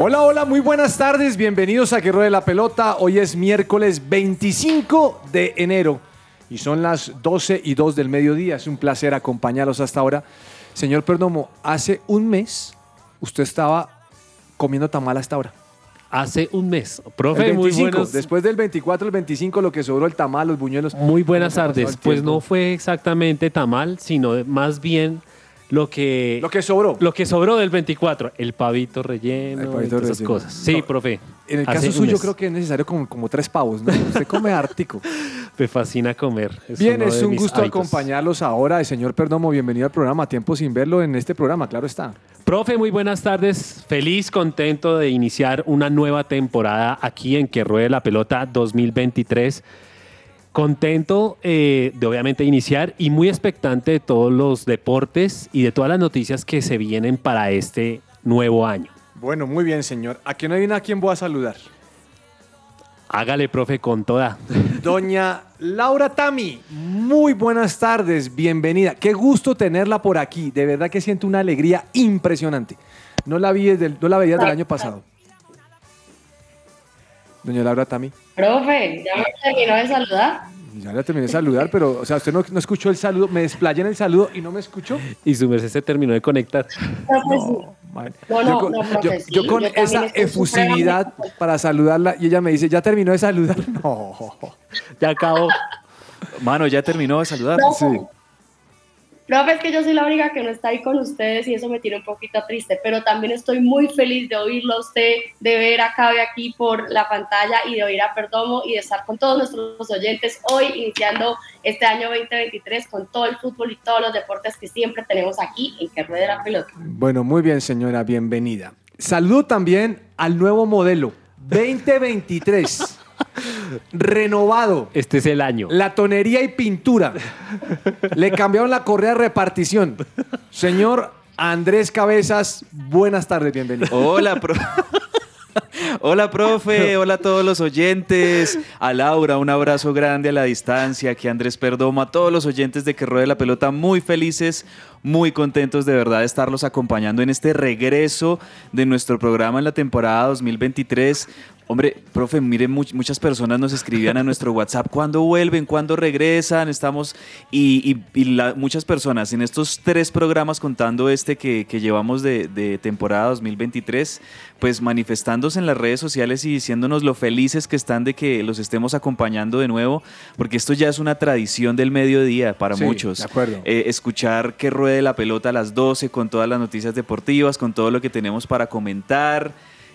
Hola, hola, muy buenas tardes, bienvenidos a Que Ruede la Pelota. Hoy es miércoles 25 de enero y son las 12 y 2 del mediodía. Es un placer acompañarlos hasta ahora. Señor Perdomo, hace un mes usted estaba comiendo tamal hasta ahora. Hace un mes. Profe, muy 25, buenos, después del 24, el 25, lo que sobró el tamal, los buñuelos. muy buenas ¿Cómo pasó tardes. Pues no fue exactamente tamal, sino más bien lo que, Lo que sobró. lo que sobró del 24, el pavito relleno, El y pavito todas esas relleno. cosas. Sí, No, profe. En el hace caso un suyo mes. creo que es necesario como, como tres pavos, ¿no? Usted come ártico. Me fascina comer. Bien, uno es de un mis gusto hábitos. acompañarlos ahora. Señor Perdomo, bienvenido al programa. Tiempo sin verlo en este programa, claro está. Profe, muy buenas tardes. Feliz, contento de iniciar una nueva temporada aquí en Que Ruede la Pelota 2023. Contento eh, de obviamente iniciar y muy expectante de todos los deportes y de todas las noticias que se vienen para este nuevo año. Bueno, muy bien, señor. ¿A quién hay a quién voy a saludar? Hágale, profe, con toda. Doña Laura Tami, muy buenas tardes, bienvenida. Qué gusto tenerla por aquí. De verdad que siento una alegría impresionante. No la vi desde el- no la veía desde el año pasado. Doña Laura Tami, Profe, ya me terminó de saludar. ya la terminé de saludar, pero, o sea, usted no, no escuchó el saludo, me desplayé en el saludo y no me escuchó. Y su merced se terminó de conectar. Sí. No, yo con, no, profe, yo- sí, yo con yo también esa efusividad para saludarla y ella me dice, ¿ya terminó de saludar? No. Ya acabó. Mano, ya terminó de saludar. No, Sí. Profe, es que yo soy la única que no está ahí con ustedes y eso me tiene un poquito triste, pero también estoy muy feliz de oírlo a usted, de ver a Cabe aquí por la pantalla y de oír a Perdomo y de estar con todos nuestros oyentes hoy, iniciando este año 2023 con todo el fútbol y todos los deportes que siempre tenemos aquí en Que Ruede la Pelota. Bueno, muy bien, señora, bienvenida. Saludo también al nuevo modelo 2023. Renovado. Este es el año. La tonería y pintura. Le cambiaron la correa de repartición. Señor Andrés Cabezas, buenas tardes, bienvenido. Hola, pro- Hola, profe. Hola a todos los oyentes. A Laura, un abrazo grande a la distancia. Aquí Andrés Perdomo. A todos los oyentes de Que Ruede la Pelota, muy felices, muy contentos de verdad de estarlos acompañando en este regreso de nuestro programa en la temporada 2023. Hombre, profe, mire, much- muchas personas nos escribían a nuestro WhatsApp, ¿cuándo vuelven? ¿Cuándo regresan? Estamos, y, y- y la- muchas personas en estos tres programas contando este que, que llevamos de, de temporada 2023, pues manifestándose en las redes sociales y diciéndonos lo felices que están de que los estemos acompañando de nuevo, porque esto ya es una tradición del mediodía para Sí, muchos. de acuerdo. Eh, escuchar que ruede la pelota a las 12 con todas las noticias deportivas, con todo lo que tenemos para comentar.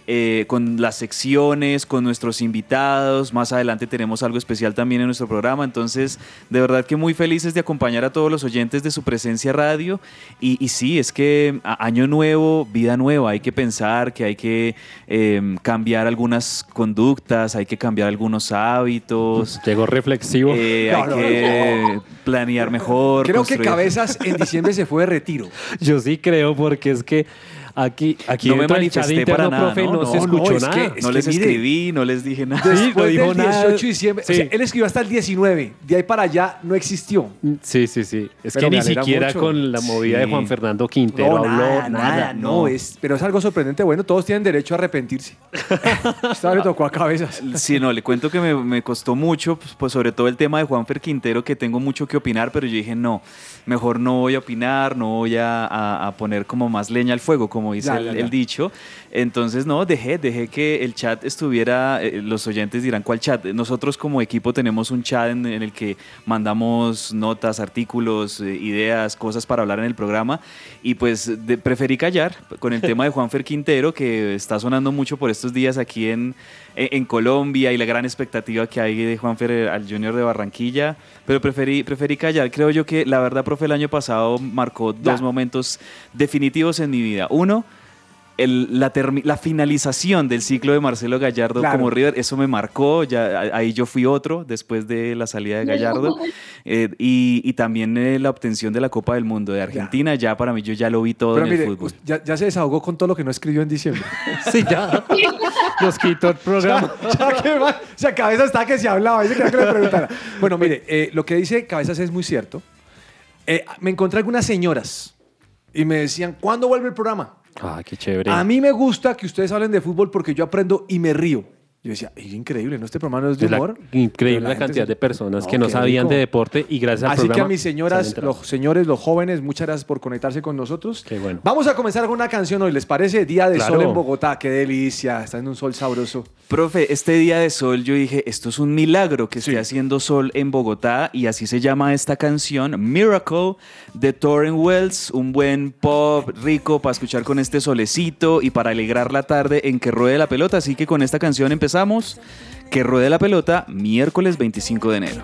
Eh, con las secciones, con nuestros invitados. Más adelante tenemos algo especial también en nuestro programa. Entonces, de verdad que muy felices de acompañar a todos los oyentes de su presencia radio. Y, y sí, es que año nuevo, vida nueva. Hay que pensar que hay que eh, cambiar algunas conductas, hay que cambiar algunos hábitos. Llegó reflexivo. eh, No, hay no, que planear mejor. Creo que Cabezas en diciembre se fue de retiro. Yo sí creo, porque es que aquí, aquí No me manifesté interno, para nada, profe, ¿no? no, se No, no, escuchó es nada. que- No es les mire, escribí, no les dije nada. Sí, no Después dijo del nada. 18 de diciembre, o Sí. sea, él escribió hasta el 19, de ahí para allá no existió. Sí, sí, sí. Es Pero que ni siquiera mucho. con la movida de Sí. Juan Fernando Quintero habló nada, nada. nada, no, es, pero es algo sorprendente. Bueno, todos tienen derecho a arrepentirse. Esta le tocó a cabezas. Sí, no, le cuento que me, me costó mucho, pues, pues, sobre todo el tema de Juanfer Quintero, que tengo mucho que opinar, pero yo dije, no, mejor no voy a opinar, no voy a, a- a poner como más leña al fuego, como como dice Ya, ya. el dicho. Entonces, no, dejé, dejé que el chat estuviera, eh, los oyentes dirán, ¿cuál chat? Nosotros como equipo tenemos un chat en, en el que mandamos notas, artículos, eh, ideas, cosas para hablar en el programa. Y pues de- preferí callar con el tema de Juanfer Quintero, que está sonando mucho por estos días aquí en, en en Colombia y la gran expectativa que hay de Juanfer eh, al Junior de Barranquilla. Pero preferí, preferí callar. Creo yo que la verdad, profe, el año pasado marcó dos Ya. momentos definitivos en mi vida. Uno, el- la, finalización del ciclo de Marcelo Gallardo Claro. como River, eso me marcó, ya, ahí yo fui otro después de la salida de Gallardo, Eh, y, y también eh, la obtención de la Copa del Mundo de Argentina, ya para mí yo ya lo vi todo Pero en mire, el fútbol. ya, ya se desahogó con todo lo que no escribió en diciembre. Sí, ya. Nos quitó el programa. ya que va- o sea, Cabezas está que se hablaba, dice que le preguntara. Bueno, mire, eh, lo que dice Cabezas es muy cierto. Me encontré algunas señoras y me decían, ¿cuándo vuelve el programa? Ah, qué chévere. A mí me gusta que ustedes hablen de fútbol porque yo aprendo y me río. Yo decía, es increíble, ¿no? Este programa no es de la humor. increíble la, cantidad se- de personas No, que no sabían rico. de deporte y gracias al Así que a mis señoras, los señores, los jóvenes, muchas gracias por conectarse con nosotros. Qué bueno. Vamos a comenzar con una canción hoy, ¿les parece? Día de Claro. sol en Bogotá, qué delicia, está en un sol sabroso. Profe, este día de sol yo dije, esto es un milagro que esté haciendo sol en Bogotá y así se llama esta canción, Miracle de Torren Wells, un buen pop rico para escuchar con este solecito y para alegrar la tarde en que ruede la pelota. Así que con esta canción empezamos, que ruede la pelota, miércoles 25 de enero.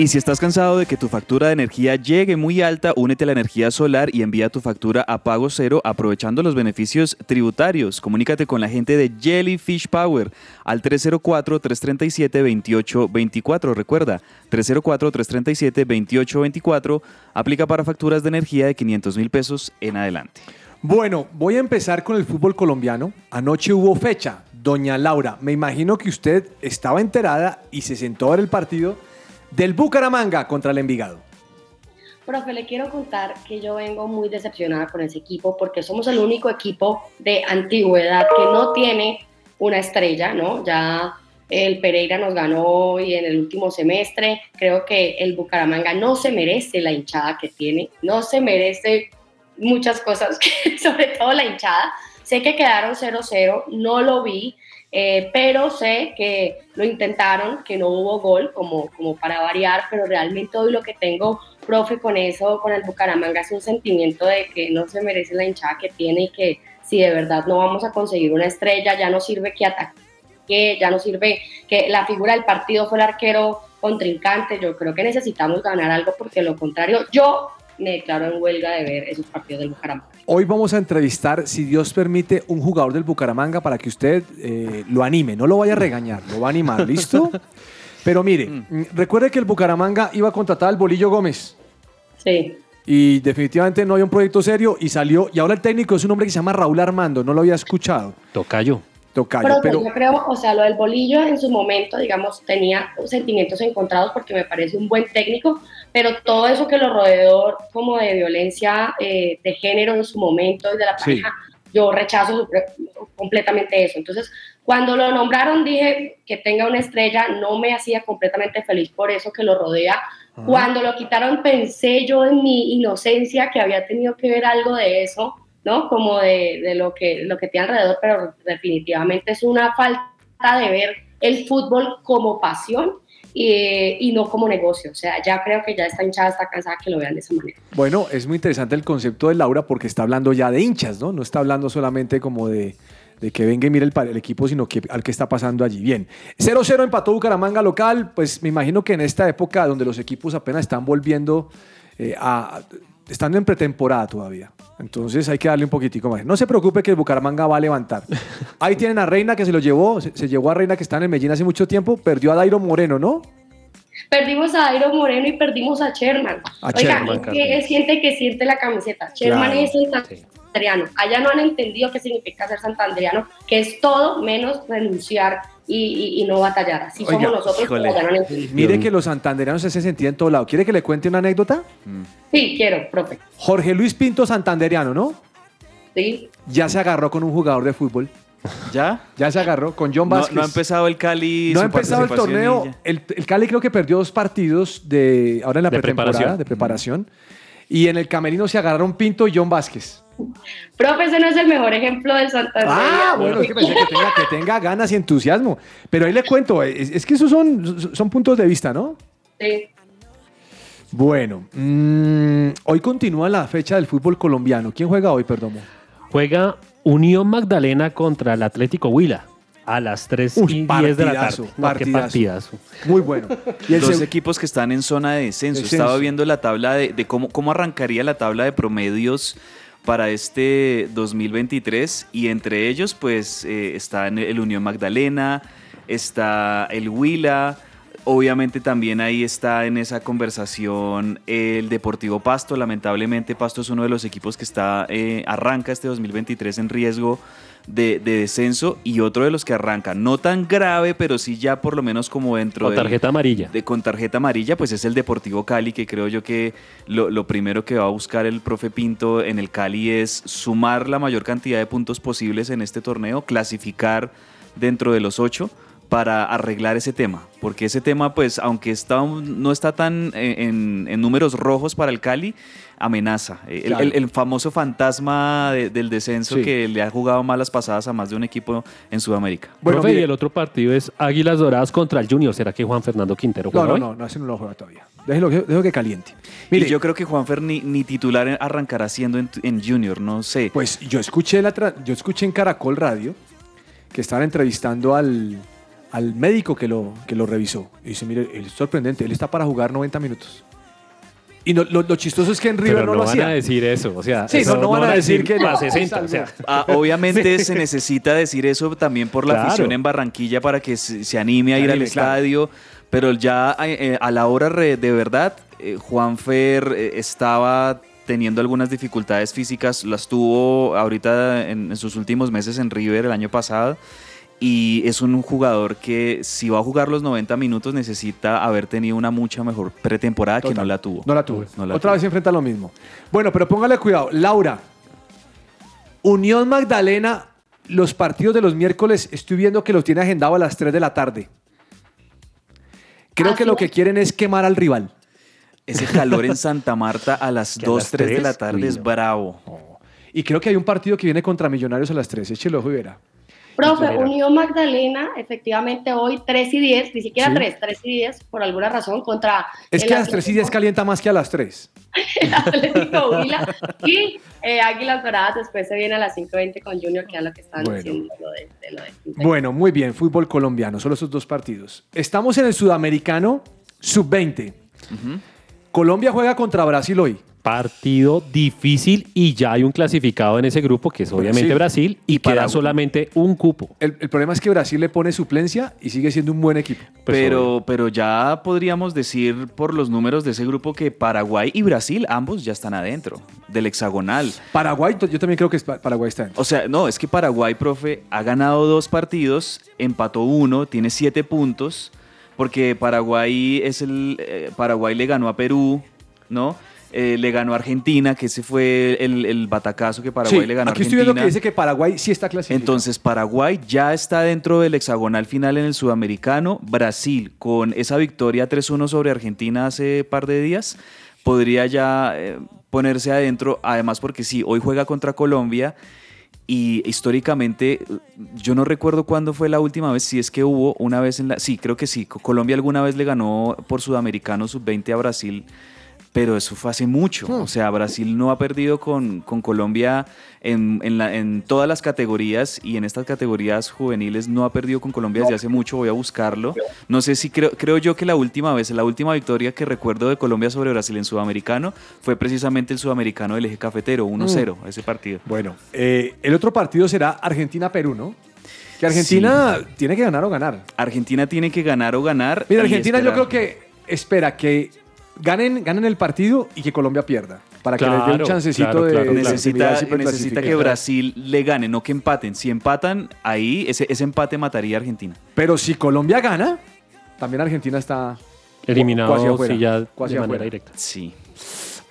Y si estás cansado de que tu factura de energía llegue muy alta, únete a la energía solar y envía tu factura a pago cero aprovechando los beneficios tributarios. Comunícate con la gente de Jellyfish Power al 304-337-2824. Recuerda, 304-337-2824 aplica para facturas de energía de 500 mil pesos en adelante. Bueno, voy a empezar con el fútbol colombiano. Anoche hubo fecha. Doña Laura, me imagino que usted estaba enterada y se sentó a ver el partido del Bucaramanga contra el Envigado. Profe, le quiero contar que yo vengo muy decepcionada con ese equipo porque somos el único equipo de antigüedad que no tiene una estrella, ¿no? Ya el Pereira nos ganó hoy en el último semestre. Creo que el Bucaramanga no se merece la hinchada que tiene, no se merece muchas cosas, sobre todo la hinchada. Sé que quedaron 0-0, no lo vi, eh, pero sé que lo intentaron, que no hubo gol, como, como para variar, pero realmente hoy lo que tengo, profe, con eso, con el Bucaramanga, es un sentimiento de que no se merece la hinchada que tiene y que si de verdad no vamos a conseguir una estrella, ya no sirve que ataque, ya no sirve que la figura del partido fue el arquero contrincante, yo creo que necesitamos ganar algo porque lo contrario, yo me declaro en huelga de ver esos partidos del Bucaramanga. Hoy vamos a entrevistar, si Dios permite, un jugador del Bucaramanga para que usted eh, lo anime. No lo vaya a regañar, lo va a animar, ¿listo? Pero mire, mm, recuerde que el Bucaramanga iba a contratar al Bolillo Gómez. Sí. Y definitivamente no había un proyecto serio y salió. Y ahora el técnico es un hombre que se llama Raúl Armando, no lo había escuchado. Tocayo. Tocayo, Pero, pero yo creo, o sea, lo del bolillo en su momento, digamos, tenía sentimientos encontrados porque me parece un buen técnico, pero todo eso que lo rodeó como de violencia eh, de género en su momento y de la Sí. pareja, yo rechazo completamente eso. Entonces, cuando lo nombraron dije que tenga una estrella, no me hacía completamente feliz por eso que lo rodea. Cuando lo quitaron pensé yo en mi inocencia que había tenido que ver algo de eso, ¿no? Como de, de lo, que, lo que tiene alrededor, pero definitivamente es una falta de ver el fútbol como pasión y, y no como negocio. O sea, ya creo que ya está hinchada, está cansada que lo vean de esa manera. Bueno, es muy interesante el concepto de Laura porque está hablando ya de hinchas, ¿no? No está hablando solamente como de, de que venga y mire el, el equipo, sino que al que está pasando allí. Bien, 0-0 empató Bucaramanga local, pues me imagino que en esta época donde los equipos apenas están volviendo eh, a... Están en pretemporada todavía. Entonces hay que darle un poquitico más. No se preocupe que el Bucaramanga va a levantar. Ahí tienen a Reina que se lo llevó, se, se llevó a Reina que está en el Medellín hace mucho tiempo, perdió a Dairo Moreno, ¿no? Perdimos a Dairo Moreno y perdimos a Sherman. A Oiga, Sherman, es que es gente que siente la camiseta. Sherman Claro. es santanderiano. Allá no han entendido qué significa ser santanderiano, que es todo menos renunciar y, y- y no batallar. Así Oiga, somos nosotros, no han entendido. Mire que los santanderianos se sentían en todo lado. ¿Quiere que le cuente una anécdota? Sí, quiero, profe. Jorge Luis Pinto Santanderiano, ¿no? Sí. Ya se agarró con un jugador de fútbol. ¿Ya? Ya se agarró con John No, Vázquez. no ha empezado el Cali. No ha empezado el torneo. El, el Cali creo que perdió dos partidos de ahora en la De pretemporada, preparación. de preparación. Y en el camerino se agarraron Pinto y John Vázquez. Profe, ese no es el mejor ejemplo del Santander. Ah, bueno, es que pensé que tenga, que tenga ganas y entusiasmo. Pero ahí le cuento, es, es que esos son, son puntos de vista, ¿no? Sí. Bueno, mm, hoy continúa la fecha del fútbol colombiano. ¿Quién juega hoy, Perdomo? Juega Unión Magdalena contra el Atlético Huila a las 3 Uy, y 10 de la partidazo, tarde. No, qué partidazo. partidazo. Muy bueno. Y el seg- equipos que están en zona de descenso. Descenso. Estaba viendo la tabla de, de cómo, cómo arrancaría la tabla de promedios para este 2023 y entre ellos pues eh, está el Unión Magdalena, está el Huila, obviamente también ahí está en esa conversación el Deportivo Pasto, lamentablemente Pasto es uno de los equipos que está eh, arranca este 2023 en riesgo de, de descenso y otro de los que arranca, no tan grave, pero sí ya por lo menos como dentro Con del- tarjeta amarilla. de, con tarjeta amarilla, pues es el Deportivo Cali, que creo yo que lo, lo primero que va a buscar el profe Pinto en el Cali es sumar la mayor cantidad de puntos posibles en este torneo, clasificar dentro de los ocho para arreglar ese tema, porque ese tema, pues, aunque está, no está tan eh, en, en números rojos para el Cali, amenaza. El, Claro. el- el famoso fantasma de- del descenso Sí. que le ha jugado malas pasadas a más de un equipo en Sudamérica. Bueno, Profe, y el otro partido es Águilas Doradas contra el Junior. ¿Será que Juan Fernando Quintero No, juega no, hoy? no, no, ese no lo juega todavía. Déjelo, déjelo que caliente. Mire, y yo creo que Juanfer ni, ni titular arrancará siendo en, en Junior, no sé. Pues yo escuché, la yo escuché en Caracol Radio que estaban entrevistando al, al médico que lo, que lo revisó. Y dice, mire, él es sorprendente, él está para jugar 90 minutos. Y no- lo, lo chistoso es que en River Pero no, no, lo van hacía. a decir eso. O sea, Sí, eso no, no van a decir que no, 60. O sea, Ah, obviamente se necesita decir eso también por la Claro. afición en Barranquilla para que se, se anime a ir al anime, claro. estadio. Pero ya eh, a la hora re- de verdad, eh, Juanfer eh, estaba teniendo algunas dificultades físicas, las tuvo ahorita en, en sus últimos meses en River el año pasado. Y es un jugador que si va a jugar los 90 minutos necesita haber tenido una mucha mejor pretemporada que no la tuvo. No la tuvo. No la Otra vez se enfrenta a lo mismo. Bueno, pero póngale cuidado. Laura, Unión Magdalena, los partidos de los miércoles, estoy viendo que los tiene agendado a las 3 de la tarde. Creo Así que lo es. que quieren es quemar al rival. Ese calor en Santa Marta a las Que a 2, las 3 de la tarde uy, es bravo. Y creo que hay un partido que viene contra Millonarios a las 3. Échelo verá. Profe, Mira. Unión Magdalena, efectivamente hoy 3 y 10, ni siquiera Sí. 3, 3 y 10, por alguna razón, contra Es que a las 3 y 10 Atlético- calienta más que a las 3. el Atlético Huila y eh, Águilas Doradas, después se viene a las 5.20 con Junior, que es lo que están Bueno. diciendo lo de, de lo de. Bueno, muy bien, fútbol colombiano, solo esos dos partidos. Estamos en el sudamericano sub-20. Colombia juega contra Brasil hoy. Partido difícil y ya hay un clasificado en ese grupo que es obviamente Brasil, y, Y queda solamente un cupo. El, el problema es que Brasil le pone suplencia y sigue siendo un buen equipo. Pues, pero, pero ya podríamos decir por los números de ese grupo que Paraguay y Brasil ambos ya están adentro del hexagonal. Paraguay, yo también creo que Paraguay está dentro. O sea, no, es que Paraguay, profe, ha ganado dos partidos, empató uno, tiene siete puntos, porque Paraguay es el. eh, Paraguay le ganó a Perú, ¿no? Eh, le ganó a Argentina, que ese fue el, el batacazo que Paraguay Sí, le ganó a aquí estoy Argentina. viendo que dice que Paraguay sí está clasificado. Entonces, Paraguay ya está dentro del hexagonal final en el sudamericano. Brasil, con esa victoria 3-1 sobre Argentina hace par de días, podría ya eh, ponerse adentro. Además, porque sí, hoy juega contra Colombia Y históricamente, yo no recuerdo cuándo fue la última vez, si es que hubo una vez en la... Sí, creo que sí. Co- Colombia alguna vez le ganó por Sudamericano sub-20 a Brasil, pero eso fue hace mucho. Hmm. O sea, Brasil no ha perdido con, con Colombia en, en la- en todas las categorías y en estas categorías juveniles no ha perdido con Colombia desde hace mucho. Voy a buscarlo. No sé si creo, creo yo que la última vez, la última victoria que recuerdo de Colombia sobre Brasil en Sudamericano fue precisamente el Sudamericano del eje cafetero, 1-0, ese partido. Bueno, eh, el otro partido será Argentina-Perú, ¿no? Que Argentina tiene que ganar o ganar. Argentina tiene que ganar o ganar. Mira, Argentina yo creo que espera que ganen, ganen el partido y que Colombia pierda. Para que les dé un chancecito claro, de, claro, de claro. necesita, intimidad necesita que. Brasil le gane, no que empaten. Si empatan, ahí ese, ese empate mataría a Argentina. Pero si Colombia gana, también Argentina está Eliminado Cuasi afuera, sí, ya cuasi de manera afuera. directa. Sí.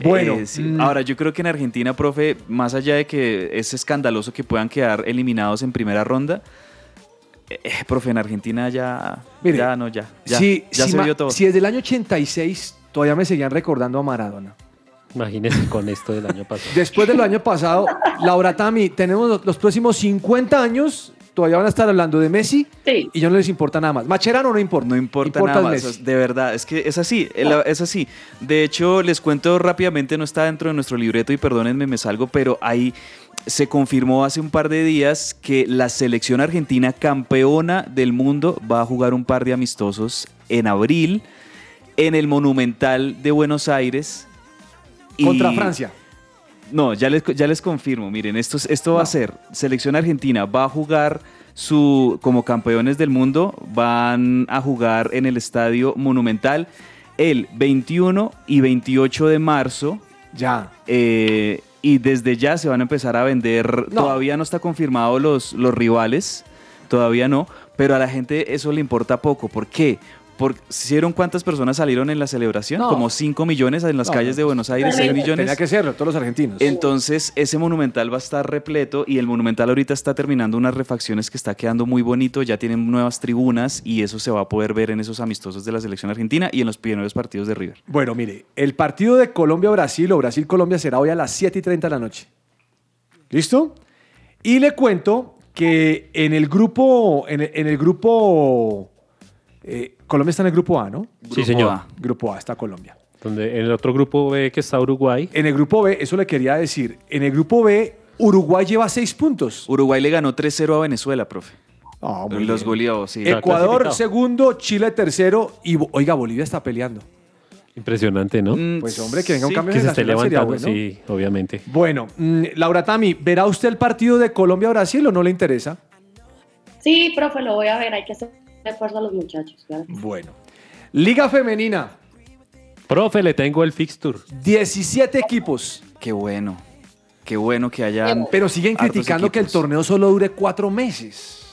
Bueno, Eh, sí. mm. Ahora, yo creo que en Argentina, profe, más allá de que es escandaloso que puedan quedar eliminados en primera ronda, eh, eh, profe, en Argentina ya. Mire, ya no, ya. Ya, si, ya si se ma- vio todo. si desde el año 86 todavía me seguían recordando a Maradona. Imagínense con esto del año pasado. Después del año pasado, Laura Tami, tenemos los- próximos 50 años, todavía van a estar hablando de Messi Sí. y ya no les importa nada más. Macherano no importa. No importa, nada más, Messi. de verdad, es que es así, es así. De hecho, les cuento rápidamente, no está dentro de nuestro libreto y perdónenme, me salgo, pero ahí se confirmó hace un par de días que la selección argentina campeona del mundo va a jugar un par de amistosos en abril en el Monumental de Buenos Aires. y- Contra Francia. no, ya les, ya les confirmo. Miren, esto, es- esto va a ser, selección argentina va a jugar su, como campeones del mundo, van a jugar en el Estadio Monumental el 21 y 28 de marzo. Ya. eh, y desde ya se van a empezar a vender. No. Todavía no está confirmado los, los rivales, todavía no, pero a la gente eso le importa poco. ¿Por qué? Porque ¿Hicieron cuántas personas salieron en la celebración? No. Como 5 millones en las No, calles de Buenos Aires, 6 Tenía millones. Tenía que serlo, todos los argentinos. Entonces, ese monumental va a estar repleto y el monumental ahorita está terminando unas refacciones que está quedando muy bonito, ya tienen nuevas tribunas y eso se va a poder ver en esos amistosos de la selección argentina y en los primeros partidos de River. Bueno, mire, el partido de Colombia-Brasil o Brasil-Colombia será hoy a las 7 y 30 de la noche. ¿Listo? Y le cuento que en el grupo, en el, en el grupo, eh, Colombia está en el grupo A, ¿no? Sí, señor. A. Grupo A está Colombia. Donde en el otro grupo ve que está Uruguay. En el grupo B, eso le quería decir, en el grupo B, Uruguay lleva 6 puntos. Uruguay le ganó 3-0 a Venezuela, profe. Ah, muy los goleó, sí. Ecuador segundo, Chile tercero y, oiga, Bolivia está peleando. Impresionante, ¿no? Mm, Pues, hombre, que venga un sí. cambio que se esté levantando, bueno. sí, obviamente. Bueno, mm, Laura Tami, ¿verá usted el partido de Colombia-Brasil o no le interesa? Sí, profe, lo voy a ver. Hay que hacer fuerza a los muchachos. claro. Bueno. Liga Femenina, Profe, le tengo el fixture. 17 equipos, Qué bueno. Qué bueno que hayan. pero siguen criticando que el torneo solo dure cuatro meses.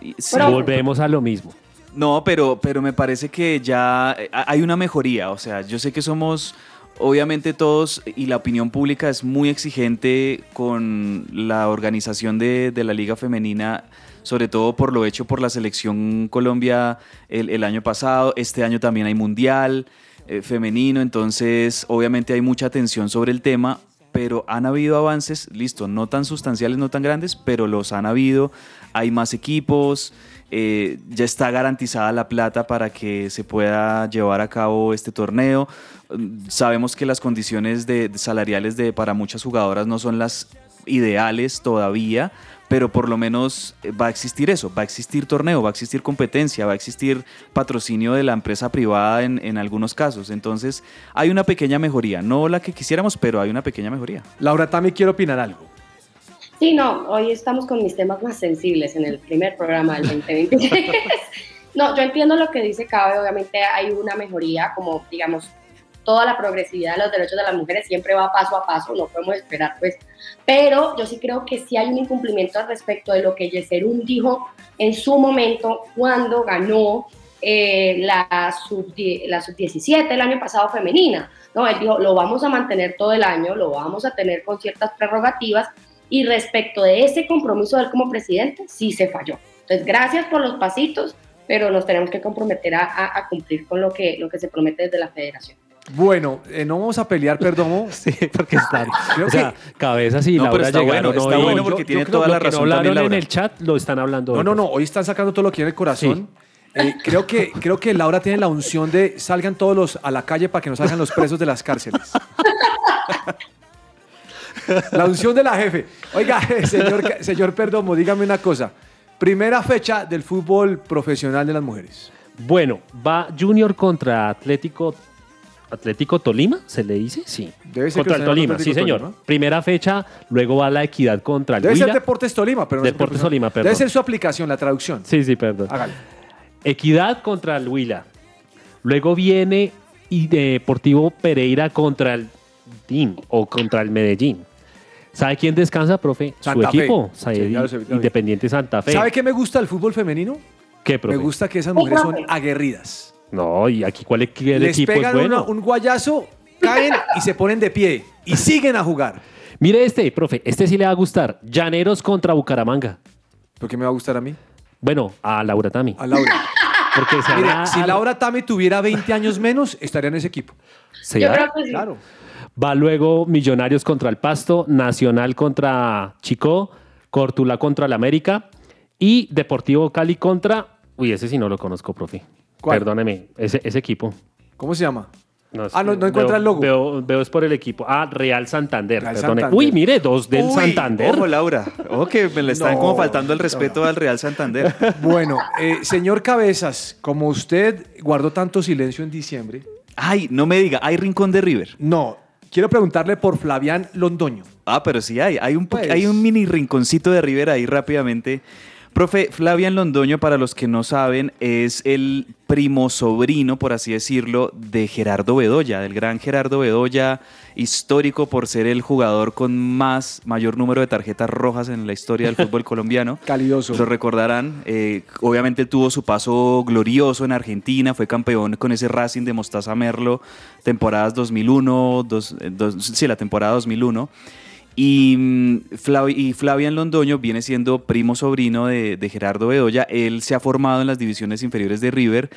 Sí. Pero- Volvemos a lo mismo. No, pero, pero me parece que ya eh, hay una mejoría. O sea, yo sé que somos, obviamente todos, y la opinión pública es muy exigente con la organización de, de la Liga Femenina, sobre todo por lo hecho por la selección Colombia el, año pasado. Este año también hay Mundial eh, femenino, entonces obviamente hay mucha atención sobre el tema. Pero han habido avances, listo, no tan sustanciales, no tan grandes, pero los han habido. Hay más equipos, eh, ya está garantizada la plata para que se pueda llevar a cabo este torneo. Sabemos que las condiciones de salariales de, para muchas jugadoras no son las ideales todavía, pero por lo menos eh, va a existir eso, va a existir torneo, va a existir competencia, va a existir patrocinio de la empresa privada en, en algunos casos. Entonces hay una pequeña mejoría, no la que quisiéramos, pero hay una pequeña mejoría. Laura Tami quiere opinar algo. Sí, no, hoy estamos con mis temas más sensibles en el primer programa del 2023. no, yo entiendo lo que dice Cabe, obviamente hay una mejoría, como digamos, toda la progresividad de los derechos de las mujeres siempre va paso a paso, no podemos esperar, pues. Pero yo sí creo que sí hay un incumplimiento al respecto de lo que Yeserún dijo en su momento cuando ganó eh, la sub-die- la sub-17 el año pasado femenina. No, él dijo, lo vamos a mantener todo el año, lo vamos a tener con ciertas prerrogativas y respecto de ese compromiso de él como presidente, sí se falló. Entonces, gracias por los pasitos, pero nos tenemos que comprometer a, a- a cumplir con lo que, lo que se promete desde la federación. Bueno, eh, no vamos a pelear, Perdomo. Sí, porque están. Creo o sea, cabezas y No, pero Laura está llegaron bueno, está hoy. bueno porque Yo- tiene yo toda la Lo que no razón también hablaron en Laura. el chat lo están hablando No, hoy. no, no, hoy están sacando todo lo que en el corazón. Eh, creo, que, creo que Laura tiene la unción de salgan todos los a la calle para que no salgan los presos de las cárceles. La unción de la jefe. Oiga, señor, señor Perdomo, dígame una cosa. Primera fecha del fútbol profesional de las mujeres. Bueno, va Junior contra Atlético. Atlético Tolima, ¿se le dice? Sí. Debe ser contra el Tolima, Atlético sí, señor. Tolima. Primera fecha, luego va la Equidad contra el Debe ser Huila. Deportes Tolima, pero no es Deportes. Tolima, perdón. Debe ser su aplicación, la traducción. Sí, sí, perdón. Hágale. Equidad contra el Huila. Luego viene y Deportivo Pereira contra el DIM o contra el Medellín. ¿Sabe quién descansa, profe? Santa Su Fe. equipo, Sí, vi. Independiente Santa Fe. ¿Sabe qué me gusta del fútbol femenino? ¿Qué, profe? Me gusta que esas mujeres son aguerridas. No, y aquí cuál equi- el Les equipo es bueno. una- un guayazo, caen y se ponen de pie y siguen a jugar. Mire este, profe, este sí le va a gustar. Llaneros contra Bucaramanga. ¿Por qué me va a gustar a mí? Bueno, a Laura Tami. A Laura. Porque se Mire, hará- si Laura Tami tuviera 20 años menos, estaría en ese equipo. se Yo hará- creo que sí. Claro. Va luego Millonarios contra el Pasto, Nacional contra Chico, Cortula contra el América y Deportivo Cali contra. Uy, ese sí no lo conozco, profe. ¿Cuál? Perdóneme, ese, ese equipo. ¿Cómo se llama? No, Ah, no- no encuentra veo- el logo. Veo, veo es por el equipo. Ah, Real Santander. Real perdone. Santander. Uy, mire, dos del Uy, Santander. Ojo, Laura. Ojo que me le están No, como faltando el respeto al Real Santander. Bueno, eh, señor Cabezas, como usted guardó tanto silencio en diciembre, Ay, no me diga, hay rincón de River. no, quiero preguntarle por Flavián Londoño. Ah, pero sí hay. Hay un, Pues. hay un mini rinconcito de River ahí rápidamente. Profe, Flavian Londoño, para los que no saben, es el primo sobrino, por así decirlo, de Gerardo Bedoya, del gran Gerardo Bedoya, histórico por ser el jugador con más, mayor número de tarjetas rojas en la historia del fútbol colombiano. Calidoso. Lo recordarán. eh, obviamente tuvo su paso glorioso en Argentina, fue campeón con ese Racing de Mostaza Merlo, temporadas 2001, dos- eh, dos- sí, la temporada 2001. Y, mm, y Flavian Londoño viene siendo primo sobrino de, Gerardo Bedoya. Él se ha formado en las divisiones inferiores de River.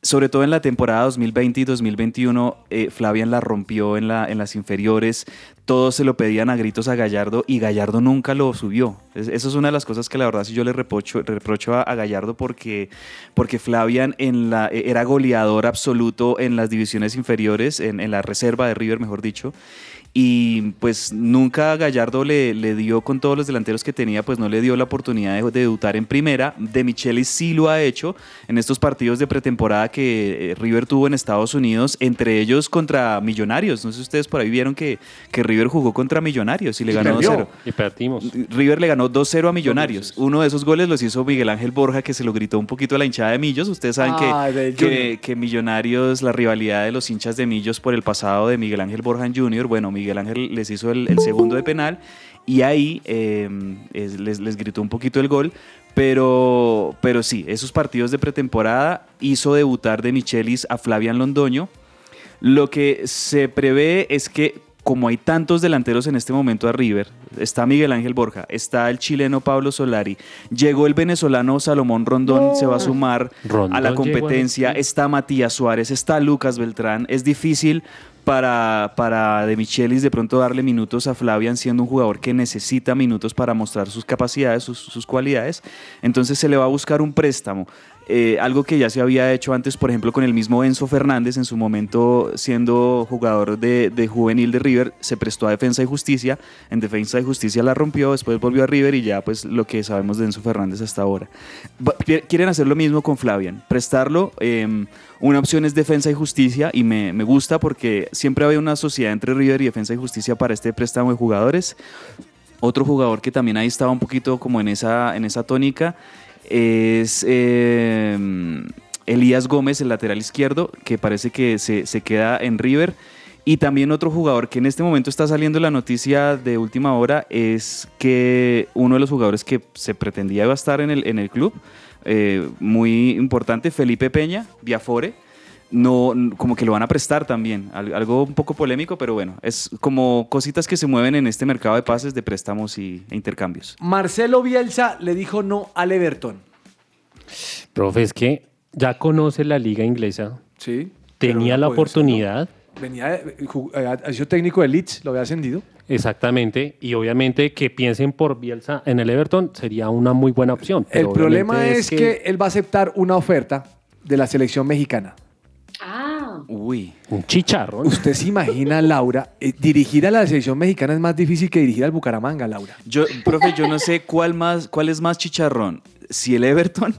Sobre todo en la temporada 2020 y 2021, eh, Flavian la rompió en, la, en las inferiores. Todos se lo pedían a gritos a Gallardo y Gallardo nunca lo subió. Es- eso es una de las cosas que la verdad sí yo le reprocho, reprocho a, Gallardo porque, porque Flavian eh, era goleador absoluto en las divisiones inferiores, en la reserva de River, mejor dicho. Y pues nunca Gallardo le, le dio con todos los delanteros que tenía, pues no le dio la oportunidad de, de debutar en primera. De Michelis sí lo ha hecho en estos partidos de pretemporada que eh, River tuvo en Estados Unidos, entre ellos contra Millonarios. No sé si ustedes por ahí vieron que, que River jugó contra Millonarios y le Y ganó perdió. 2-0. Y perdimos. River le ganó 2-0 a Millonarios. Uno de esos goles los hizo Miguel Ángel Borja, que se lo gritó un poquito a la hinchada de Millos. Ustedes saben que, del que, Millonarios, la rivalidad de los hinchas de Millos por el pasado de Miguel Ángel Borja en Junior. Bueno, Miguel Ángel les hizo el, el segundo de penal y ahí eh, es- les, les gritó un poquito el gol. Pero, pero sí, esos partidos de pretemporada hizo debutar de Michelis a Flavian Londoño. Lo que se prevé es que, como hay tantos delanteros en este momento a River, está Miguel Ángel Borja, está el chileno Pablo Solari, llegó el venezolano Salomón Rondón, se va a sumar Rondón a la competencia, está Matías Suárez, está Lucas Beltrán. Es difícil para, para De Michelis de pronto darle minutos a Flavian, siendo un jugador que necesita minutos para mostrar sus capacidades, sus, sus cualidades. Entonces se le va a buscar un préstamo. Eh, algo que ya se había hecho antes, por ejemplo, con el mismo Enzo Fernández, en su momento siendo jugador de, de juvenil de River, se prestó a Defensa y Justicia. En Defensa y Justicia la rompió, después volvió a River y ya pues lo que sabemos de Enzo Fernández hasta ahora. Quieren hacer lo mismo con Flavian, prestarlo. eh, una opción es Defensa y Justicia y me, me gusta porque siempre había una sociedad entre River y Defensa y Justicia para este préstamo de jugadores. Otro jugador que también ahí estaba un poquito como en esa, en esa tónica es eh, Elías Gómez, el lateral izquierdo, que parece que se, se queda en River. Y también otro jugador que en este momento está saliendo la noticia de última hora es que uno de los jugadores que se pretendía iba a estar en el, en el club, eh, muy importante, Felipe Peña, Viafore, no, como que lo van a prestar también. Al- Algo un poco polémico, pero bueno, es como cositas que se mueven en este mercado de pases, de préstamos y, e intercambios. Marcelo Bielsa le dijo no al Everton. Profe, es que ya conoce la liga inglesa. Sí. Tenía la no puede ser, oportunidad. venía, de- jug- eh, ha sido técnico de Leeds, lo había ascendido. Exactamente, y obviamente que piensen por Bielsa en el Everton sería una muy buena opción. El problema obviamente es que... él va a aceptar una oferta de la selección mexicana. Ah, Uy. un chicharrón. ¿Usted se imagina, Laura, eh, dirigir a la selección mexicana es más difícil que dirigir al Bucaramanga, Laura? Yo, profe, yo no sé cuál, más, cuál es más chicharrón, si el Everton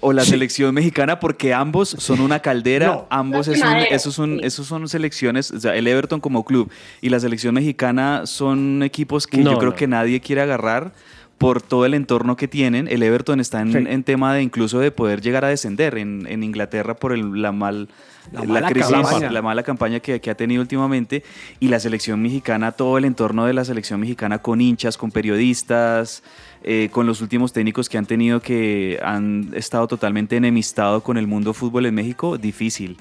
o la selección mexicana, porque ambos son una caldera, No. ambos Son es un- esos, son, sí. esos son selecciones, o sea, el Everton como club y la selección mexicana son equipos que No, yo creo no. que nadie quiere agarrar por todo el entorno que tienen. El Everton está en, Sí. en tema de incluso de poder llegar a descender en, en Inglaterra por el- la mal La la, mala crisis, campaña. la mala campaña que, que ha tenido últimamente y la selección mexicana, todo el entorno de la selección mexicana con hinchas, con periodistas, eh, con los últimos técnicos que han tenido que han estado totalmente enemistados con el mundo fútbol en México, difícil.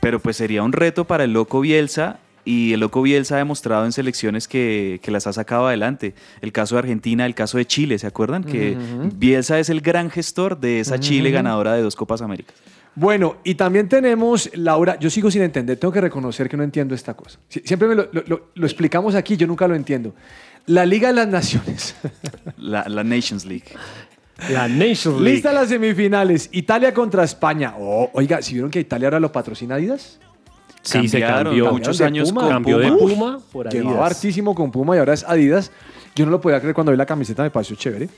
Pero pues sería un reto para el loco Bielsa y el loco Bielsa ha demostrado en selecciones que, que las ha sacado adelante. El caso de Argentina, el caso de Chile, ¿se acuerdan? Que Bielsa es el gran gestor de esa Chile ganadora de dos Copas Américas. Bueno, y también tenemos, Laura, yo sigo sin entender, tengo que reconocer que no entiendo esta cosa. Sie- Siempre me lo, lo- lo- lo explicamos aquí, yo nunca lo entiendo. La Liga de las Naciones. La, la Nations League. La Nations League. Lista las semifinales. Italia contra España. Oh, oiga, ¿si vieron que Italia ahora lo patrocina Adidas? Sí, se cambió. muchos años Puma. con Cambió de Puma. Por Llevaba hartísimo con Puma y ahora es Adidas. Yo no lo podía creer cuando vi la camiseta, me pareció chévere.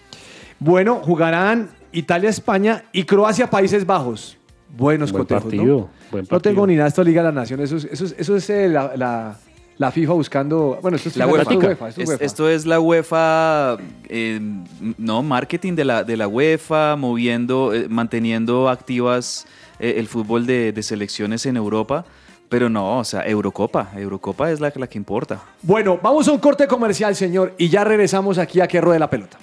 Bueno, jugarán Italia-España y Croacia-Países Bajos. Buenos Buen cotejos, partido, ¿no? buen No tengo ni nada de esto de Liga de las Naciones. Eso es, eso es, eso es, eh, la, la- la FIFA buscando... Bueno, esto es La UEFA. esto es UEFA, esto es UEFA. esto es la UEFA, eh, no, marketing de la, de la UEFA, moviendo, eh, manteniendo activas eh, el fútbol de, de selecciones en Europa. Pero no, o sea, Eurocopa. Eurocopa es la, la que importa. Bueno, vamos a un corte comercial, señor, y ya regresamos aquí a que ruede la pelota.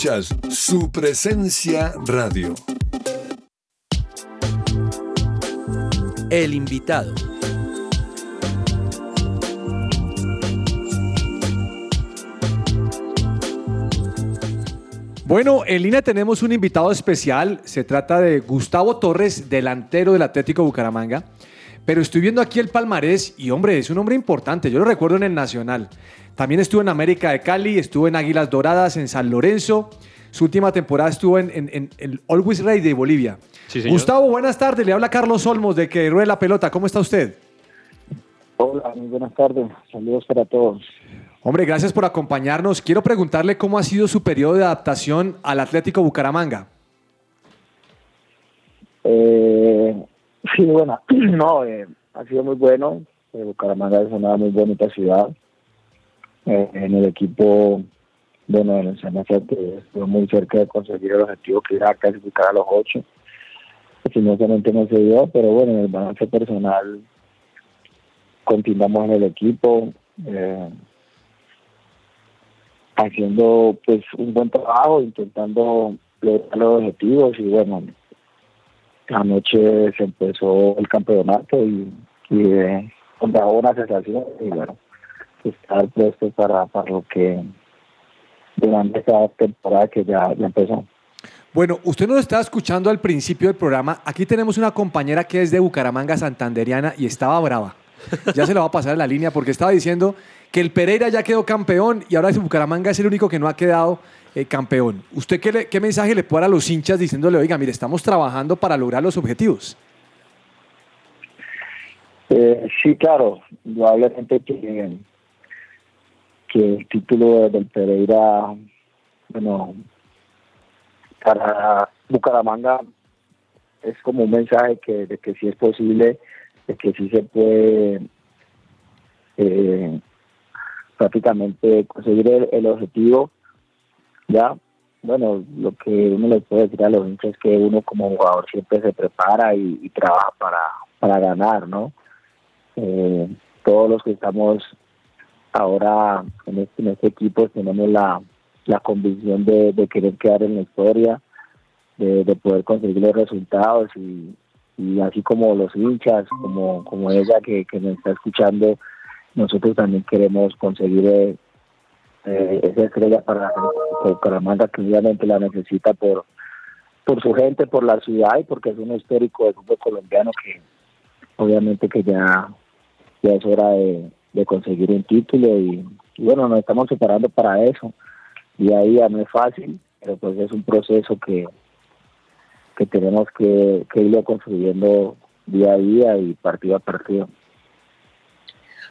Escuchas su presencia radio. El invitado. Bueno, en línea tenemos un invitado especial. Se trata de Gustavo Torres, delantero del Atlético Bucaramanga. Pero estoy viendo aquí el palmarés y, hombre, es un hombre importante. Yo lo recuerdo en el Nacional. También estuvo en América de Cali, estuvo en Águilas Doradas, en San Lorenzo. Su última temporada estuvo en, en- en el Always Ready de Bolivia. Sí, señor. Gustavo, buenas tardes. Le habla Carlos Olmos de Que Ruede la Pelota. ¿Cómo está usted? Hola, muy buenas tardes. Saludos para todos. Hombre, gracias por acompañarnos. Quiero preguntarle cómo ha sido su periodo de adaptación al Atlético Bucaramanga. Eh, sí, bueno, no, eh, ha sido muy bueno. Eh, Bucaramanga es una muy bonita ciudad. Eh, en el equipo, bueno, en el que estuvo muy cerca de conseguir el objetivo que era clasificar a los ocho. Lastimosamente no se dio, pero bueno, en el balance personal continuamos en el equipo. eh, haciendo pues un buen trabajo, intentando lograr los objetivos y bueno, anoche se empezó el campeonato y, y eh, daba una sensación y bueno, estar puesto para, para lo que durante esta temporada que ya, empezó. Bueno, usted nos estaba escuchando al principio del programa. Aquí tenemos una compañera que es de Bucaramanga Santanderiana y estaba brava. Ya se la va a pasar a la línea porque estaba diciendo que el Pereira ya quedó campeón y ahora ese Bucaramanga es el único que no ha quedado eh, campeón. ¿Usted qué, le- qué mensaje le puede dar a los hinchas diciéndole, oiga, mire, estamos trabajando para lograr los objetivos? Eh, sí, claro, indudablemente que, que el título del Pereira, bueno, para Bucaramanga es como un mensaje que, de que sí es posible, de que sí se puede eh, prácticamente conseguir el, el objetivo. Ya, bueno, lo que uno le puede decir a los hinchas es que uno como jugador siempre se prepara y, trabaja para, para ganar, ¿no? Eh, todos los que estamos ahora en este, en este equipo tenemos la, la convicción de, de querer quedar en la historia, de, de poder conseguir los resultados y, y así como los hinchas, como, como ella que, que me está escuchando, nosotros también queremos conseguir eh, eh, esa estrella para para Bucaramanga que obviamente la necesita por por su gente, por la ciudad y porque es un histórico del fútbol colombiano que obviamente que ya, ya es hora de, de conseguir un título y, y bueno, nos estamos preparando para eso. Día a día no es fácil, pero pues es un proceso que, que tenemos que, que irlo construyendo día a día y partido a partido.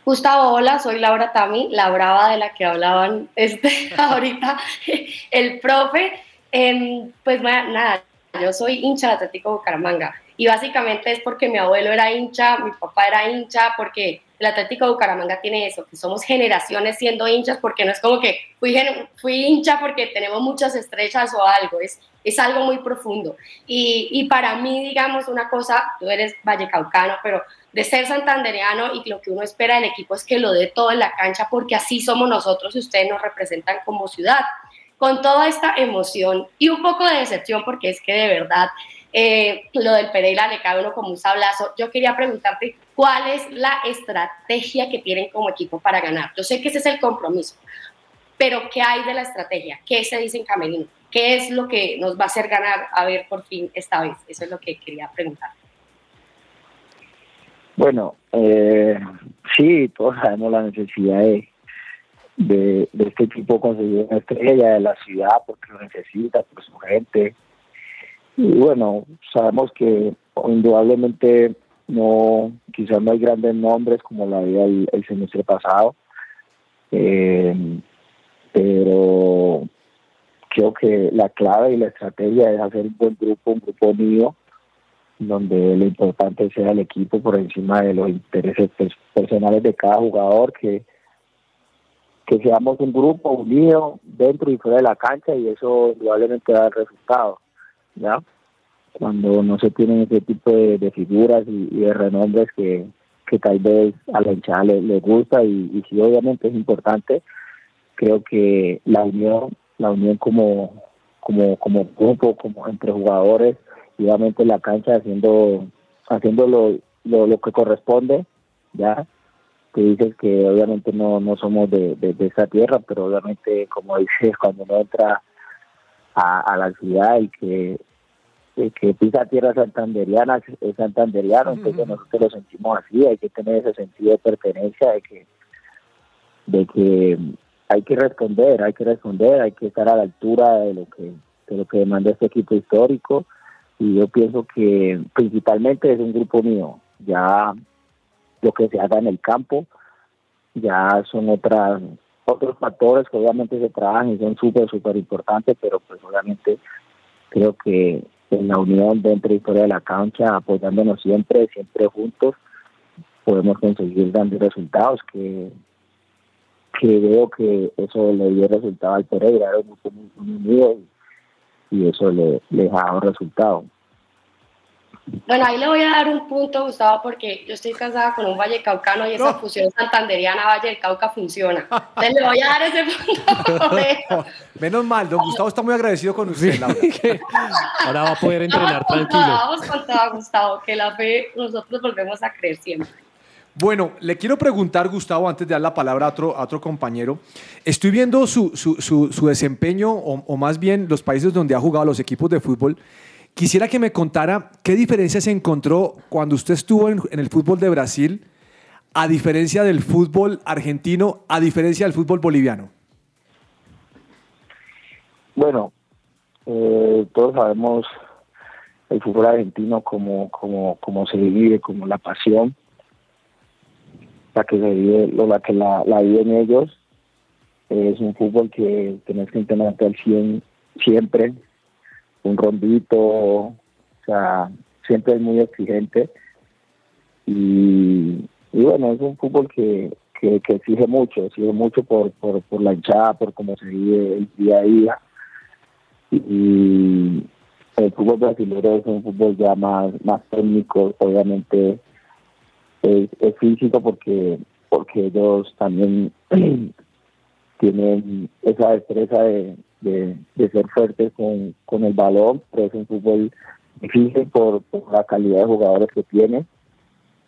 Gustavo, hola, soy Laura Tami, la brava de la que hablaban este, ahorita el profe. Em, pues nada, yo soy hincha del Atlético Bucaramanga y básicamente es porque mi abuelo era hincha, mi papá era hincha, porque el Atlético Bucaramanga tiene eso, que somos generaciones siendo hinchas, porque no es como que fui, fui hincha porque tenemos muchas estrellas o algo, es, es algo muy profundo. Y, y para mí, digamos, una cosa, tú eres vallecaucano, pero de ser santandereano y lo que uno espera del equipo es que lo dé todo en la cancha, porque así somos nosotros y ustedes nos representan como ciudad. Con toda esta emoción y un poco de decepción, porque es que de verdad eh, lo del Pereira le cae uno como un sablazo. Yo quería preguntarte cuál es la estrategia que tienen como equipo para ganar. Yo sé que ese es el compromiso, pero ¿qué hay de la estrategia? ¿Qué se dice en Camerino? ¿Qué es lo que nos va a hacer ganar a ver por fin esta vez? Eso es lo que quería preguntar. Bueno, eh, sí, todos sabemos la necesidad de, de, este equipo conseguir una estrella de la ciudad porque lo necesita, por su gente. Y bueno, sabemos que indudablemente no, quizás no hay grandes nombres como la había el, el semestre pasado, eh, pero creo que la clave y la estrategia es hacer un buen grupo, un grupo unido, donde lo importante sea el equipo por encima de los intereses personales de cada jugador, que, que seamos un grupo unido dentro y fuera de la cancha y eso probablemente da el resultado, ¿ya? Cuando no se tienen ese tipo de, figuras y, de renombres que, que tal vez a la hinchada le gusta y, y sí obviamente es importante, creo que la unión, la unión como, como, como grupo, como entre jugadores, en la cancha haciendo haciendo lo, lo, lo que corresponde ya que dices que obviamente no no somos de, de, de esa tierra pero obviamente como dices cuando uno entra a, a la ciudad y que el que pisa tierra santanderiana es santanderiano entonces nosotros lo sentimos así hay que tener ese sentido de pertenencia de que de que hay que responder hay que responder hay que estar a la altura de lo que de lo que demanda este equipo histórico y yo pienso que principalmente es un grupo mío. Ya lo que se haga en el campo ya son otras otros factores que obviamente se trabajan y son súper, súper importantes, pero pues obviamente creo que en la unión dentro y fuera de la cancha, apoyándonos siempre, siempre juntos, podemos conseguir grandes resultados que que veo que eso le dio resultado al Pereira, era un grupo muy, unido y eso le, les ha dado resultado. Bueno, ahí le voy a dar un punto, Gustavo, porque yo estoy casada con un Valle Caucano y esa fusión santanderiana Valle del Cauca funciona. Entonces le voy a dar ese punto. Menos mal, don Gustavo está muy agradecido con usted, Laura. Ahora va a poder entrenar Vamos con tranquilo. Vamos con toda, Gustavo, que la fe nosotros volvemos a creer siempre. Bueno, le quiero preguntar, Gustavo, antes de dar la palabra a otro, a otro compañero. Estoy viendo su, su- su- su desempeño, o, más bien los países donde ha jugado los equipos de fútbol. Quisiera que me contara qué diferencia se encontró cuando usted estuvo en, en el fútbol de Brasil, a diferencia del fútbol argentino, a diferencia del fútbol boliviano. Bueno, eh, todos sabemos el fútbol argentino como, como, como se vive, como la pasión, la que se vive, la que la, la viven ellos. Es un fútbol que tenés que entrenarte al 100 siempre, un rondito, o sea, siempre es muy exigente. Y, bueno, es un fútbol que, que, exige mucho, exige mucho por, por, por la hinchada, por cómo se vive el día a día y el fútbol brasileño es un fútbol ya más, más técnico, obviamente es, es físico porque porque ellos también tienen esa destreza de, de, ser fuertes con, con el balón, pero es un fútbol difícil por, por la calidad de jugadores que tiene.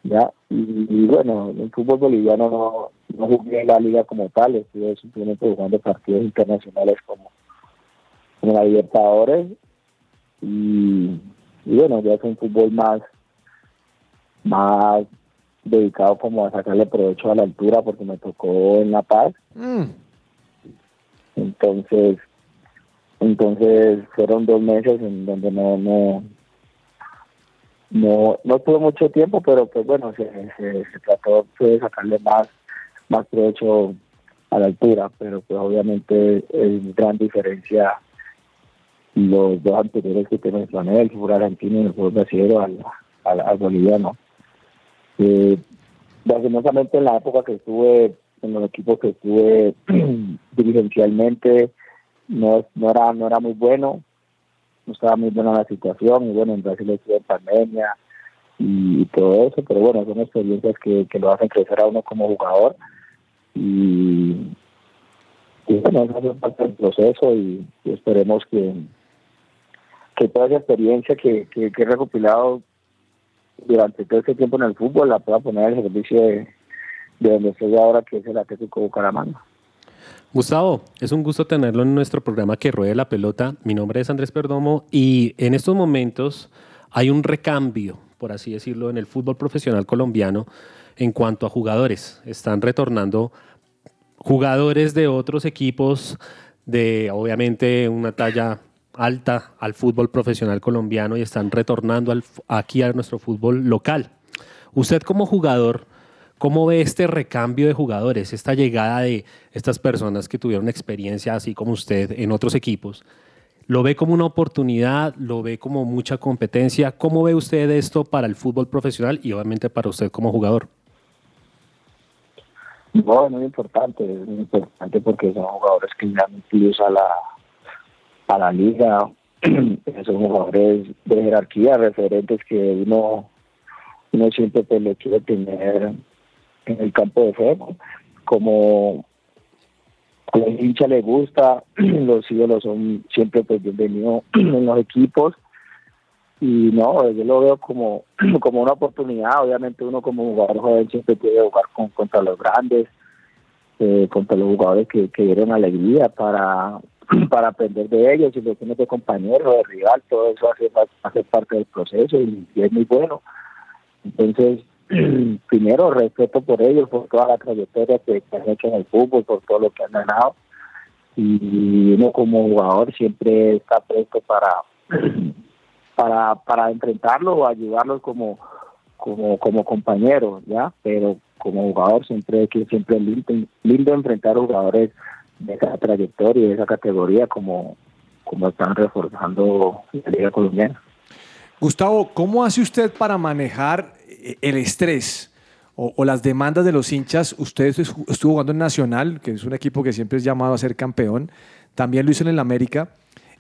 ¿ya? Y, y bueno, el fútbol boliviano no, no jugué en la liga como tal, estuve simplemente jugando partidos internacionales como, como la Libertadores y, y bueno, ya es un fútbol más más dedicado como a sacarle provecho a la altura porque me tocó en La Paz Mm. entonces entonces fueron dos meses en donde no no no no tuve mucho tiempo pero pues bueno se, se, se trató de sacarle más más provecho a la altura pero pues obviamente es gran diferencia los dos anteriores que te mencioné el fútbol argentino y el fútbol brasileño al, al, al boliviano eh, lastimosamente en la época que estuve en los equipos que estuve dirigencialmente no no era no era muy bueno. No estaba muy buena la situación. Y bueno en Brasil estuve en pandemia y, todo eso. Pero bueno son experiencias que, que lo hacen crecer a uno como jugador. Y, y bueno eso parte del proceso y, y esperemos que que toda esa experiencia que, que, que he recopilado durante todo este tiempo en el fútbol la pueda poner al servicio de, de donde estoy ahora, que es el Atlético Bucaramanga. Gustavo, es un gusto tenerlo en nuestro programa que ruede la pelota. Mi nombre es Andrés Perdomo y en estos momentos hay un recambio, por así decirlo, en el fútbol profesional colombiano en cuanto a jugadores. Están retornando jugadores de otros equipos de obviamente una talla alta al fútbol profesional colombiano y están retornando aquí a nuestro fútbol local. Usted como jugador, ¿cómo ve este recambio de jugadores, esta llegada de estas personas que tuvieron experiencia así como usted en otros equipos? ¿Lo ve como una oportunidad? ¿Lo ve como mucha competencia? ¿Cómo ve usted esto para el fútbol profesional y obviamente para usted como jugador? No, es muy importante, es muy importante porque son jugadores que dan un plus a la, a la liga, son jugadores de jerarquía, referentes que uno, uno siempre pues, le quiere tener en el campo de juego. Como a la hincha le gusta, los ídolos son siempre pues bienvenidos en los equipos y no, yo lo veo como, como una oportunidad, obviamente uno como jugador joven siempre puede jugar con, contra los grandes, eh, contra los jugadores que, que dieron alegría para, para aprender de ellos y lo tienes de compañero, de rival, todo eso hace, parte del proceso y, es muy bueno. Entonces, primero respeto por ellos, por toda la trayectoria que, que han hecho en el fútbol, por todo lo que han ganado. Y uno como jugador siempre está presto para para para enfrentarlo o ayudarlos como como como compañero, ¿ya? Pero como jugador siempre que siempre es lindo, lindo enfrentar jugadores de esa trayectoria de esa categoría como como están reforzando la liga colombiana. Gustavo, ¿cómo hace usted para manejar eh, el estrés o, o las demandas de los hinchas? Usted estu- estuvo jugando en Nacional, que es un equipo que siempre es llamado a ser campeón. También lo hizo en el América.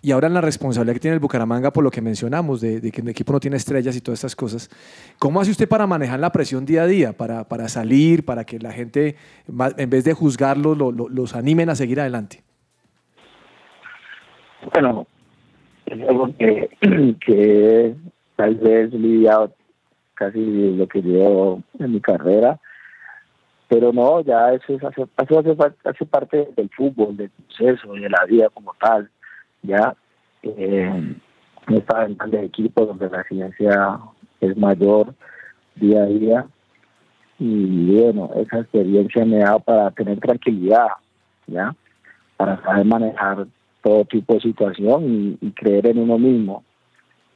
Y ahora en la responsabilidad que tiene el Bucaramanga por lo que mencionamos, de, que el equipo no tiene estrellas y todas estas cosas. ¿Cómo hace usted para manejar la presión día a día, para, para salir, para que la gente, en vez de juzgarlos, lo- lo- los animen a seguir adelante? Bueno, es algo que, que tal vez lidiado casi lo que llevo en mi carrera, pero no, ya eso, es, hace, hace, hace parte del fútbol, del proceso, de la vida como tal, ya. Eh, he estado en grandes equipos donde la exigencia es mayor día a día y bueno, esa experiencia me ha dado para tener tranquilidad, ¿ya? Para saber manejar todo tipo de situación y, creer en uno mismo,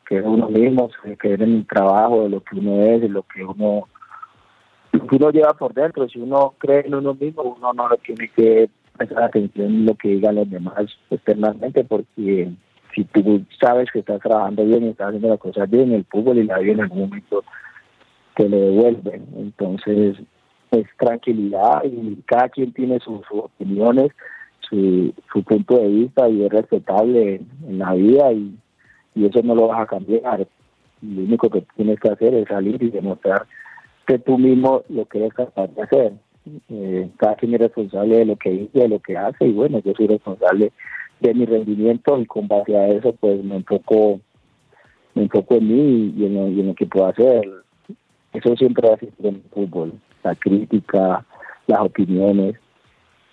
creer uno mismo, creer en el trabajo, de lo que uno es, de lo que uno, lo uno lleva por dentro. Si uno cree en uno mismo, uno no le tiene que prestar atención en lo que digan los demás externamente, porque si tú sabes que estás trabajando bien y estás haciendo las cosas bien, el fútbol y la vida en algún momento te lo devuelven. Entonces, es tranquilidad y cada quien tiene sus, opiniones, su, su punto de vista y es respetable en, en la vida y, y eso no lo vas a cambiar. Lo único que tienes que hacer es salir y demostrar que tú mismo lo que eres capaz de hacer. Eh, cada es responsable de lo que dice, de lo que hace, y bueno, yo soy responsable de mi rendimiento y con base a eso pues me enfoco, me enfoco en mí y en, lo, que puedo hacer. Eso siempre va a existir en el fútbol, la crítica, las opiniones,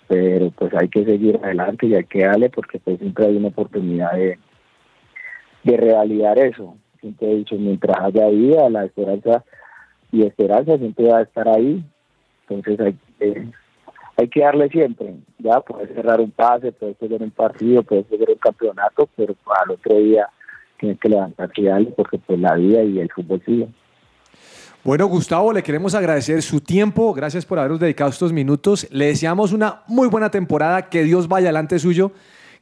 pero pues hay que seguir adelante y hay que darle porque pues siempre hay una oportunidad de, de revalidar eso. Siempre he dicho, mientras haya vida, la esperanza y esperanza siempre va a estar ahí. Entonces hay que, hay que darle siempre. Ya puedes cerrar un pase, puedes perder un partido, puedes perder un campeonato, pero al otro día tienes que levantarte y darle porque pues la vida y el fútbol sigue. Bueno, Gustavo, le queremos agradecer su tiempo. Gracias por habernos dedicado estos minutos. Le deseamos una muy buena temporada. Que Dios vaya delante suyo.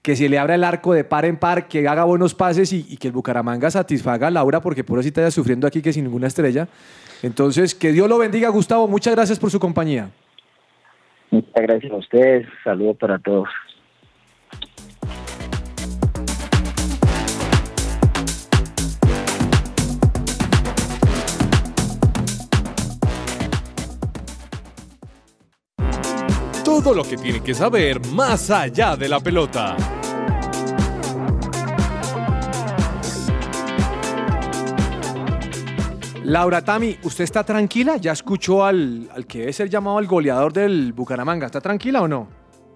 Que se le abra el arco de par en par, que haga buenos pases y, que el Bucaramanga satisfaga a Laura, porque por así está ya sufriendo aquí que sin ninguna estrella. Entonces, que Dios lo bendiga, Gustavo. Muchas gracias por su compañía. Muchas gracias a ustedes. Saludos para todos. Todo lo que tiene que saber más allá de la pelota. Laura Tami, ¿usted está tranquila? ¿Ya escuchó al, al que debe ser llamado el goleador del Bucaramanga? ¿Está tranquila o no?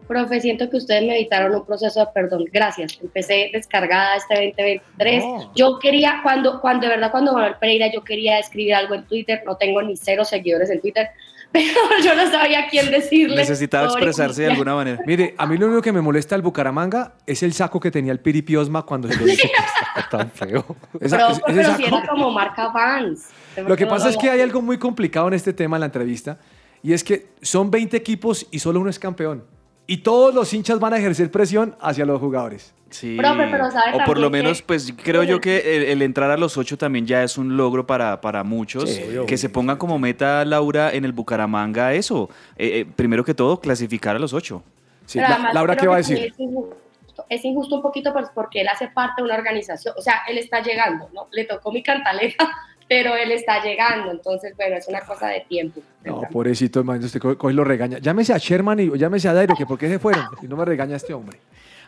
Profe, siento que ustedes me evitaron un proceso de perdón. Gracias. Empecé descargada este 2023. No. Yo quería, cuando, cuando de verdad, cuando Manuel Pereira, yo quería escribir algo en Twitter. No tengo ni cero seguidores en Twitter, pero yo no sabía a quién decirle. Necesitaba Pobre expresarse de alguna manera. Mire, a mí lo único que me molesta del Bucaramanga es el saco que tenía el Piripiosma cuando se lo hizo. Está tan feo. Esa- Pero, ese pero saco- si era como marca Vans. Lo que pasa es que hay algo muy complicado en este tema en la entrevista y es que son 20 equipos y solo uno es campeón. Y todos los hinchas van a ejercer presión hacia los jugadores. Sí. Profe, pero sabe o por lo menos, que- pues creo yo que el, el entrar a los ocho también ya es un logro para, para muchos. Sí, obvio. que se pongan como meta, Laura, en el Bucaramanga eso. Eh, eh, primero que todo, clasificar a los ocho. Sí, La- Laura, ¿qué va a decir? Es injusto, es injusto un poquito pues, porque él hace parte de una organización, o sea, él está llegando, ¿no? Le tocó mi cantaleta, pero él está llegando, entonces, bueno, es una cosa de tiempo. No, pobrecito, hermano, usted co- coge y lo regaña. Llámese a Sherman y llámese a Dairo, que por qué se fueron. Si no me regaña este hombre.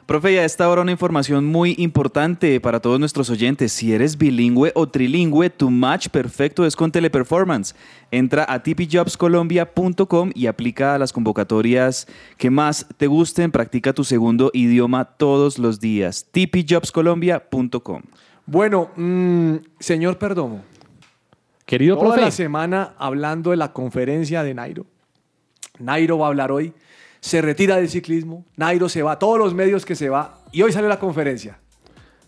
Profe, ya está ahora una información muy importante para todos nuestros oyentes. Si eres bilingüe o trilingüe, tu match perfecto es con Teleperformance. Entra a tipijobscolombia.com y aplica a las convocatorias que más te gusten. Practica tu segundo idioma todos los días. tipijobscolombia.com. Bueno, mm, señor Perdomo, Querido toda profe, la semana hablando de la conferencia de Nairo. Nairo va a hablar hoy. Se retira del ciclismo. Nairo se va a todos los medios que se va. Y hoy sale la conferencia.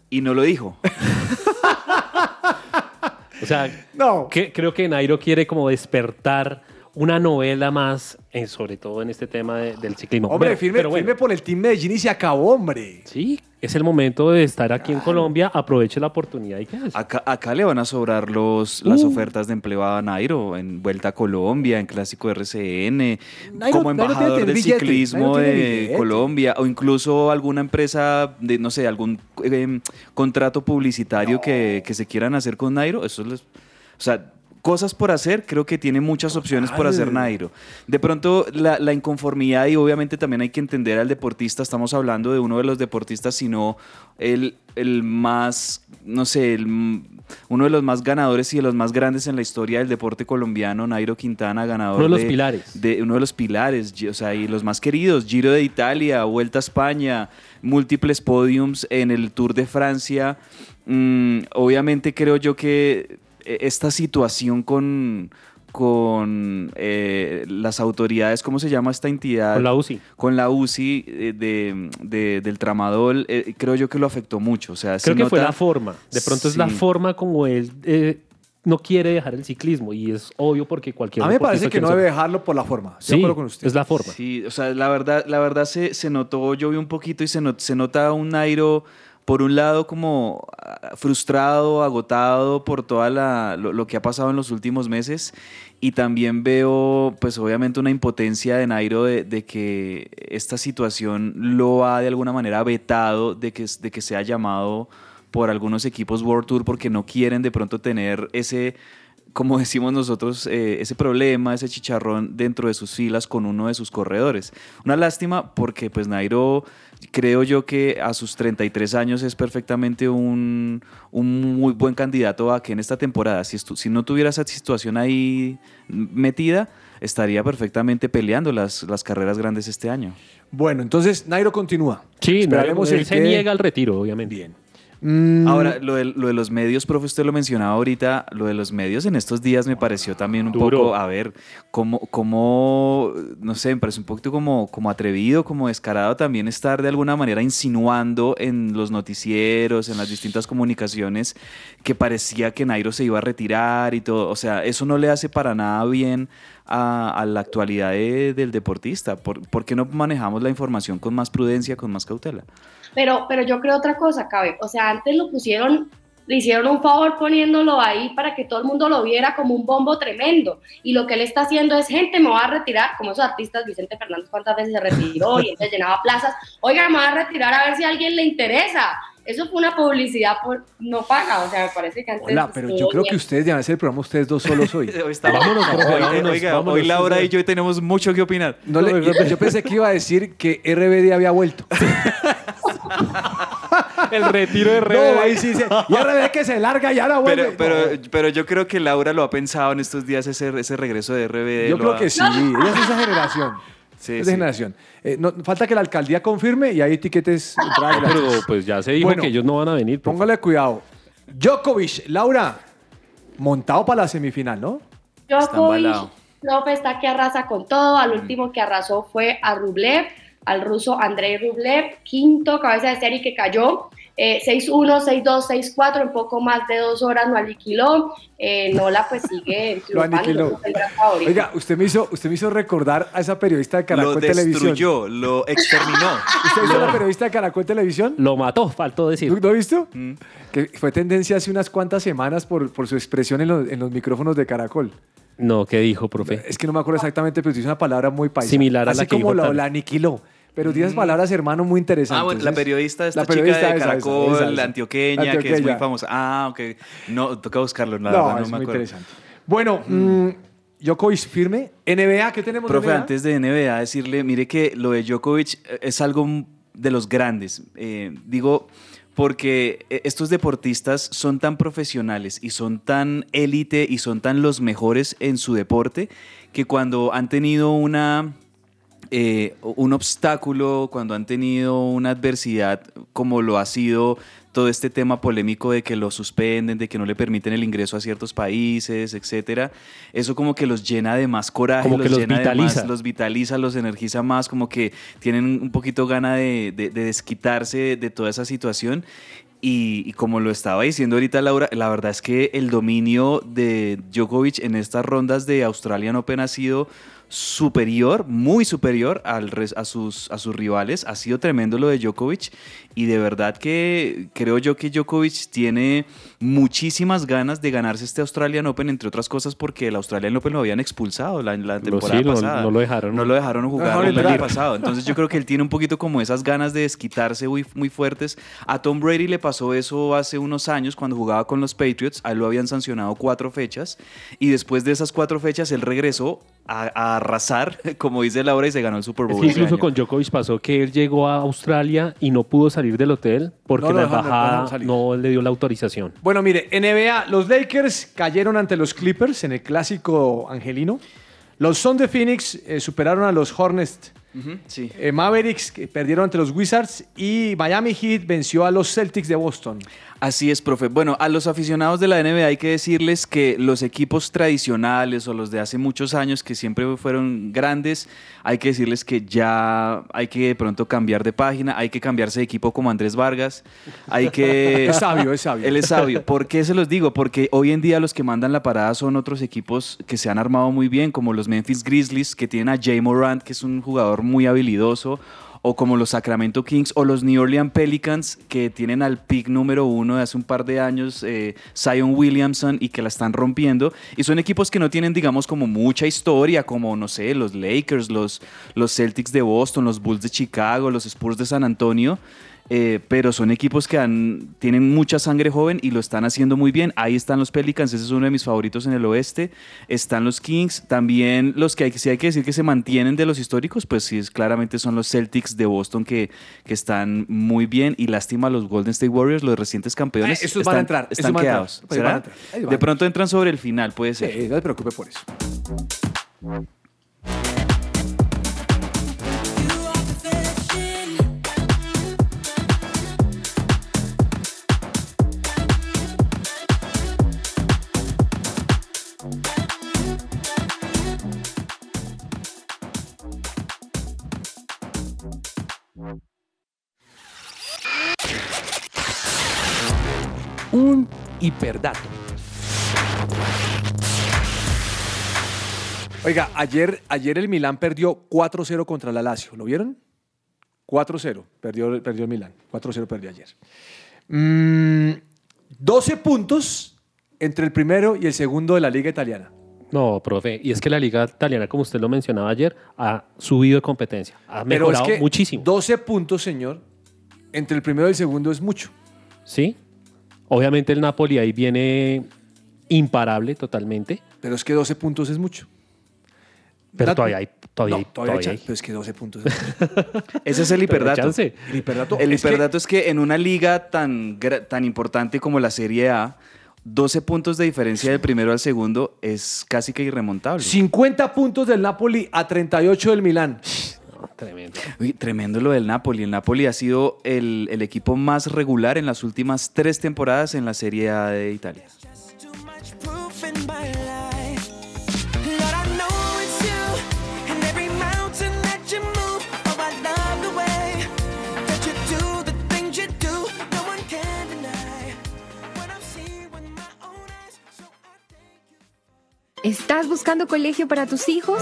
Y no lo dijo. o sea, No. que- creo que Nairo quiere como despertar una novela más, en- sobre todo en este tema de- del ciclismo. Hombre, firme, pero bueno, firme por el Team Medellín y se acabó, hombre. Sí, es el momento de estar aquí en Colombia. Aproveche la oportunidad y qué hace. Acá, acá le van a sobrar los, las Uh. ofertas de empleo a Nairo en Vuelta a Colombia, en Clásico RCN, Nairo- como embajador del billete, ciclismo de. Colombia, o incluso alguna empresa de, no sé, algún eh, contrato publicitario que, que se quieran hacer con Nairo. Eso les, o sea, cosas por hacer, creo que tiene muchas opciones por hacer Nairo. De pronto, la, la inconformidad, y obviamente también hay que entender al deportista, estamos hablando de uno de los deportistas, sino el, el más, no sé, el uno de los más ganadores y de los más grandes en la historia del deporte colombiano, Nairo Quintana, ganador Uno de los pilares. de uno de los pilares, o sea, y los más queridos, Giro de Italia, Vuelta a España, múltiples podiums en el Tour de Francia. Mm, obviamente creo yo que esta situación con con eh, las autoridades, ¿cómo se llama esta entidad? Con la UCI. Con la UCI eh, de, de- del tramadol, eh, creo yo que lo afectó mucho. O sea, se Creo que fue la forma. De pronto es la Sí. forma como él eh, no quiere dejar el ciclismo y es obvio porque cualquier A mí me parece que no debe dejarlo por la forma. Sí, acuerdo con usted. es la forma. Sí, o sea, la verdad, la verdad se, se notó, yo vi un poquito y se, not- se nota un Nairo, por un lado, como ah, frustrado, agotado por todo lo, lo que ha pasado en los últimos meses. Y también veo, pues obviamente, una impotencia de Nairo de, de que esta situación lo ha de alguna manera vetado de que, de que sea llamado por algunos equipos World Tour porque no quieren de pronto tener ese como decimos nosotros, eh, ese problema, ese chicharrón dentro de sus filas con uno de sus corredores. Una lástima porque pues Nairo creo yo que a sus 33 años es perfectamente un, un muy buen candidato a que en esta temporada, si, estu- si no tuviera esa situación ahí metida, estaría perfectamente peleando las, las carreras grandes este año. Bueno, entonces Nairo continúa. Sí, Esperaremos él el se que- niega al retiro, obviamente. Bien. Mm, Ahora, lo de, lo de los medios, profe, usted lo mencionaba ahorita, lo de los medios en estos días me pareció también un Duro. poco, a ver, como, como, no sé, me parece un poquito como, como atrevido, como descarado también estar de alguna manera insinuando en los noticieros, en las distintas comunicaciones, que parecía que Nairo se iba a retirar y todo. O sea, eso no le hace para nada bien a, a la actualidad de- del deportista. ¿Por, ¿Por qué no manejamos la información con más prudencia, con más cautela? Pero, pero yo creo otra cosa, Cabe. O sea, antes lo pusieron, le hicieron un favor poniéndolo ahí para que todo el mundo lo viera como un bombo tremendo. Y lo que él está haciendo es, gente, me va a retirar, como esos artistas, Vicente Fernández cuántas veces se retiró y entonces llenaba plazas. Oiga, me va a retirar a ver si a alguien le interesa. Eso fue una publicidad por, no paga, o sea, me parece que antes... Hola, pero yo creo bien. que ustedes deben hacer el programa ustedes dos solos hoy. Hoy está- Vámonos, Oiga, vámonos, oiga, vámonos. hoy Laura y yo tenemos mucho que opinar. No le- yo, yo pensé que iba a decir que RBD había vuelto. El retiro de No, ahí sí dice, y RBD que se larga y ahora vuelve. Pero, pero, pero yo creo que Laura lo ha pensado en estos días, ese, ese regreso de RBD. yo creo ha- que sí, ella es esa generación. Sí, esa sí. generación. Eh, no, falta que la alcaldía confirme y hay etiquetes. gratis. Pero pues ya se dijo Bueno, que ellos no van a venir. Póngale cuidado. Djokovic, Laura, montado para la semifinal, ¿no? Djokovic, profe, está que arrasa con todo. Al último que arrasó fue a Rublev, al ruso Andrei Rublev, quinto cabeza de serie que cayó. Eh, 6-1, 6-2, 6-4, en poco más de dos horas no aniquiló. Eh, Nola pues sigue Lo aniquiló. Oiga, usted me hizo, usted me hizo recordar a esa periodista de Lo Caracol Televisión. destruyó, lo exterminó. ¿Usted hizo la periodista de Caracol Televisión? Lo mató, faltó decir. ¿Lo lo ha visto? Mm. Que fue tendencia hace unas cuantas semanas por, por su expresión en los, en los micrófonos de Caracol. No, ¿qué dijo, profe? Es que no me acuerdo exactamente, pero dice una palabra muy paisa. Similar a Así la que como dijo la, Tano. la aniquiló. Pero tiene esas palabras, hermano, muy interesantes. Ah, bueno, la periodista, esta la chica de esa, Caracol, esa, esa. la antioqueña, que es muy famosa. Ah, ok. No, toca buscarlo, la No, verdad, no es me muy acuerdo. interesante. Bueno, mm, Djokovic firme. NBA, ¿qué tenemos Profe, NBA? antes de NBA, decirle, mire que lo de Djokovic eh, es algo de los grandes. Eh, digo, porque eh, estos deportistas son tan profesionales y son tan élite y son tan los mejores en su deporte que cuando han tenido una eh, un obstáculo, cuando han tenido una adversidad como lo ha sido todo este tema polémico de que lo suspenden, de que no le permiten el ingreso a ciertos países, etcétera, eso como que los llena de más coraje, Como que los llena de más- vitaliza. los vitaliza, los energiza más, como que tienen un poquito gana de, de- de desquitarse de toda esa situación. Y, y como lo estaba diciendo ahorita Laura, la verdad es que el dominio de Djokovic en estas rondas de Australian Open ha sido superior, muy superior al a, sus, a sus rivales. Ha sido tremendo lo de Djokovic y de verdad que creo yo que Djokovic tiene muchísimas ganas de ganarse este Australian Open, entre otras cosas porque el Australian Open lo habían expulsado la, la temporada sí, no- pasada. no lo dejaron. No lo dejaron jugar dejaron el año pasado. Entonces yo creo que él tiene un poquito como esas ganas de desquitarse muy, muy fuertes. A Tom Brady le pasó eso hace unos años cuando jugaba con los Patriots. A él lo habían sancionado cuatro fechas y después de esas cuatro fechas él regresó a, a arrasar, como dice Laura, y se ganó el Super Es Bowl. ese incluso año. con Djokovic pasó que él llegó a Australia y no pudo salir del hotel porque No lo la dejaron- no embajada le dio la autorización. Bueno, mire, NBA, los Lakers cayeron ante los Clippers en el clásico angelino. Los Suns de Phoenix eh, superaron a los Hornets. Sí. Eh, Mavericks que perdieron ante los Wizards y Miami Heat venció a los Celtics de Boston. Así es, profe. Bueno, a los aficionados de la NBA hay que decirles que los equipos tradicionales o los de hace muchos años que siempre fueron grandes, hay que decirles que ya hay que de pronto cambiar de página, hay que cambiarse de equipo como Andrés Vargas, hay que... Es sabio, es sabio. Él es sabio. ¿Por qué se los digo? Porque hoy en día los que mandan la parada son otros equipos que se han armado muy bien, como los Memphis Grizzlies, que tienen a Jay Morant, que es un jugador muy habilidoso, o como los Sacramento Kings, o los New Orleans Pelicans, que tienen al pick número uno de hace un par de años, eh, Zion Williamson, y que la están rompiendo. Y son equipos que no tienen, digamos, como mucha historia, como, no sé, los Lakers, los, los Celtics de Boston, los Bulls de Chicago, los Spurs de San Antonio. Eh, pero son equipos que han, tienen mucha sangre joven y lo están haciendo muy bien. Ahí están los Pelicans, ese es uno de mis favoritos en el oeste. Están los Kings, también los que hay, sí hay que decir que se mantienen de los históricos, pues sí, es, claramente son los Celtics de Boston que, que están muy bien. Y lástima, los Golden State Warriors, los recientes campeones, Eh, estos están, van a entrar, están van a entrar. quedados. Pues. De pronto entran sobre el final, puede ser. No se preocupe por eso. Hiperdato. Oiga, ayer, ayer el Milán perdió 4-0 contra la Lazio. ¿Lo vieron? 4-0. Perdió, perdió el Milán. 4-0 perdió ayer. Mm, 12 puntos entre el primero y el segundo de la Liga Italiana. No, profe, y es que la liga italiana, como usted lo mencionaba ayer, ha subido de competencia, ha mejorado Pero es que muchísimo. 12 puntos, señor, entre el primero y el segundo es mucho. ¿Sí? Obviamente el Napoli ahí viene imparable totalmente, Pero es que 12 puntos es mucho. pero todavía hay. Todavía No, hay- todavía todavía hay. pero es que 12 puntos es mucho. Ese es el hiperdato. El hiperdato, El es que- hiperdato es que en una liga tan, tan importante como la Serie A, 12 puntos de diferencia del primero al segundo es casi que irremontable. 50 puntos del Napoli a 38 del Milán. Tremendo. Uy, tremendo lo del Napoli. El Napoli ha sido el, el equipo más regular en las últimas tres temporadas en la Serie A de Italia. ¿Estás buscando colegio para tus hijos?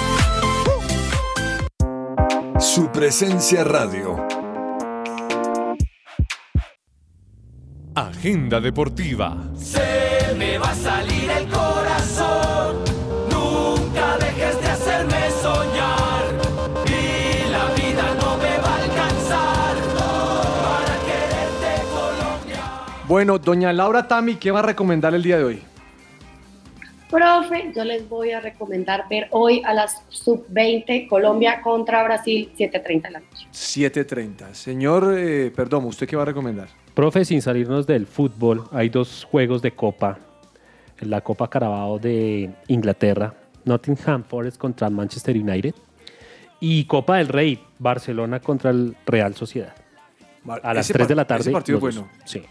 Su presencia radio. Agenda deportiva. Se me va a salir el corazón. Nunca dejes de hacerme soñar. Y la vida no me va a alcanzar para quererte Colombia. Bueno, doña Laura Tami, ¿qué va a recomendar el día de hoy? Profe, yo les voy a recomendar ver hoy a las sub-20 Colombia contra Brasil 7.30 de la noche. 7.30. Señor eh, Perdomo, ¿usted qué va a recomendar? Profe, sin salirnos del fútbol, hay dos juegos de Copa. La Copa Carabao de Inglaterra, Nottingham Forest contra Manchester United. Y Copa del Rey, Barcelona contra el Real Sociedad. A las Ese 3 de la tarde. Ese partido bueno. Sí.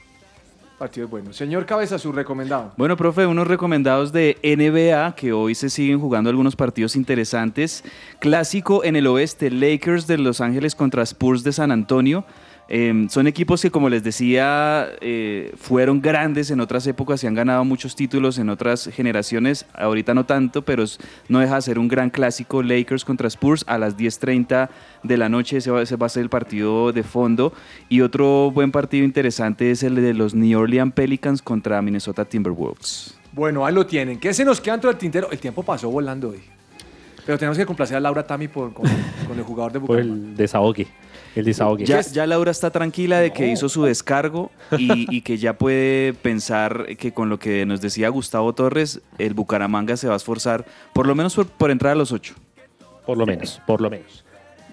Partido es bueno. Señor Cabeza, su recomendado. Bueno, profe, unos recomendados de NBA que hoy se siguen jugando algunos partidos interesantes. Clásico en el oeste, Lakers de Los Ángeles contra Spurs de San Antonio. Eh, son equipos que, como les decía, eh, fueron grandes en otras épocas y han ganado muchos títulos en otras generaciones. Ahorita no tanto, pero es- no deja de ser un gran clásico. Lakers contra Spurs a las 10.30 de la noche. Ese va, ese va a ser el partido de fondo. Y otro buen partido interesante es el de los New Orleans Pelicans contra Minnesota Timberwolves. Bueno, ahí lo tienen. ¿Qué se nos queda dentro del tintero? El tiempo pasó volando hoy. Pero tenemos que complacer a Laura Tami por, con, con el jugador de Por Bucaramanga. el desahogue. El desahogue. Ya, ya Laura está tranquila de que No. hizo su descargo y, y que ya puede pensar que con lo que nos decía Gustavo Torres, el Bucaramanga se va a esforzar por lo menos por, por entrar a los ocho. Por lo menos, por lo menos.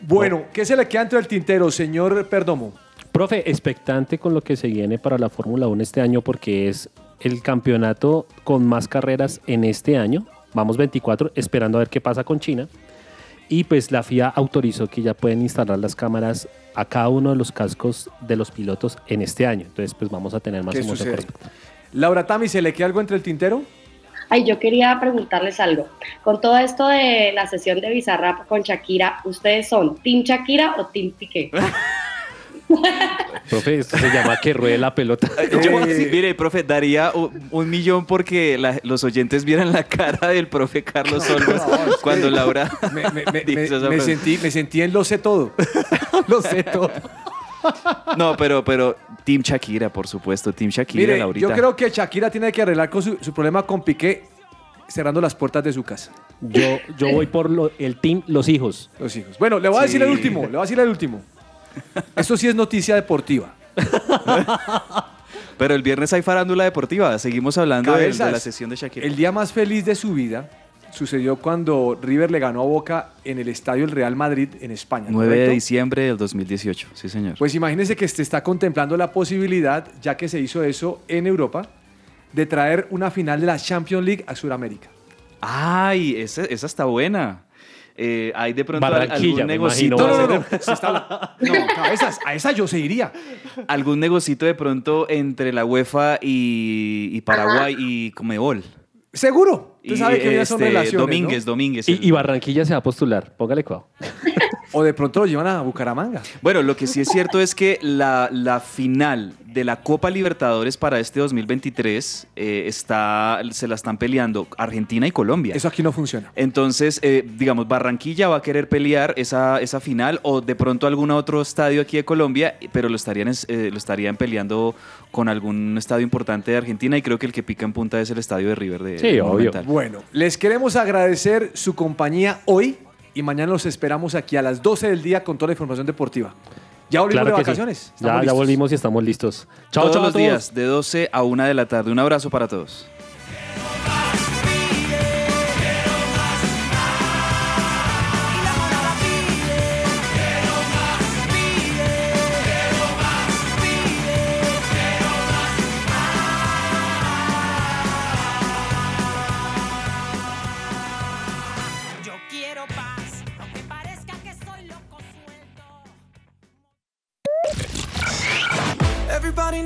Bueno, ¿qué se le queda dentro del tintero, señor Perdomo? Profe, expectante con lo que se viene para la Fórmula 1 este año porque es el campeonato con más carreras en este año. Vamos 24, esperando a ver qué pasa con China. Y pues la FIA autorizó que ya pueden instalar las cámaras a cada uno de los cascos de los pilotos en este año. Entonces pues vamos a tener más ¿Qué emoción sucede? Laura Tami, ¿se le queda algo entre el tintero? Ay, yo quería preguntarles algo. Con todo esto de la sesión de Bizarrap con Shakira, ¿ustedes son Team Shakira o Team Piqué? Profe, esto se llama que ruede la pelota. Yo, sí, mire, profe, daría un, millón porque la- los oyentes vieran la cara del profe Carlos Olmos cuando Laura Me, sentí, me sentí en lo sé todo. lo sé todo. No, pero, pero Team Shakira, por supuesto, Team Shakira, Mire, Laurita. yo creo que Shakira tiene que arreglar con su, su problema con Piqué cerrando las puertas de su casa. Yo, yo voy por lo- el team Los Hijos. Los hijos. Bueno, le voy a decir el último, le voy a decir el último. Esto sí es noticia deportiva. Pero el viernes hay farándula deportiva. Seguimos hablando de, de la sesión de Shakira. El día más feliz de su vida sucedió cuando River le ganó a Boca en el estadio del Real Madrid en España. 9 de diciembre del 2018, sí señor. Pues imagínese que se está contemplando la posibilidad, ya que se hizo eso en Europa, de traer una final de la Champions League a Sudamérica. Ay, esa, esa está buena. Eh, hay de pronto algún negocito. No, no, no, no, se está habla- no, cabezas, a esa yo se iría. Algún negocito de pronto entre la UEFA y, y Paraguay y Comebol. Seguro. Usted Y, sabe que ellas son este, relaciones, ¿no? Domínguez, Domínguez. Y, y Barranquilla se va a postular. Póngale cuidado. O de pronto lo llevan a Bucaramanga. Bueno, lo que sí es cierto es que la, la final de la Copa Libertadores para este 2023 eh, está, se la están peleando Argentina y Colombia. Eso aquí no funciona. Entonces, eh, digamos, Barranquilla va a querer pelear esa, esa final o de pronto algún otro estadio aquí de Colombia, pero lo estarían, es- eh, lo estarían peleando con algún estadio importante de Argentina y creo que el que pica en punta es el estadio de River de Sí, obvio. Bueno, les queremos agradecer su compañía hoy y mañana los esperamos aquí a las 12 del día con toda la información deportiva. Ya volvimos Claro de sí. vacaciones. Ya, ya volvimos y estamos listos. Chao, Todos chao a los todos. días, de 12 a 1 de la tarde. Un abrazo para todos.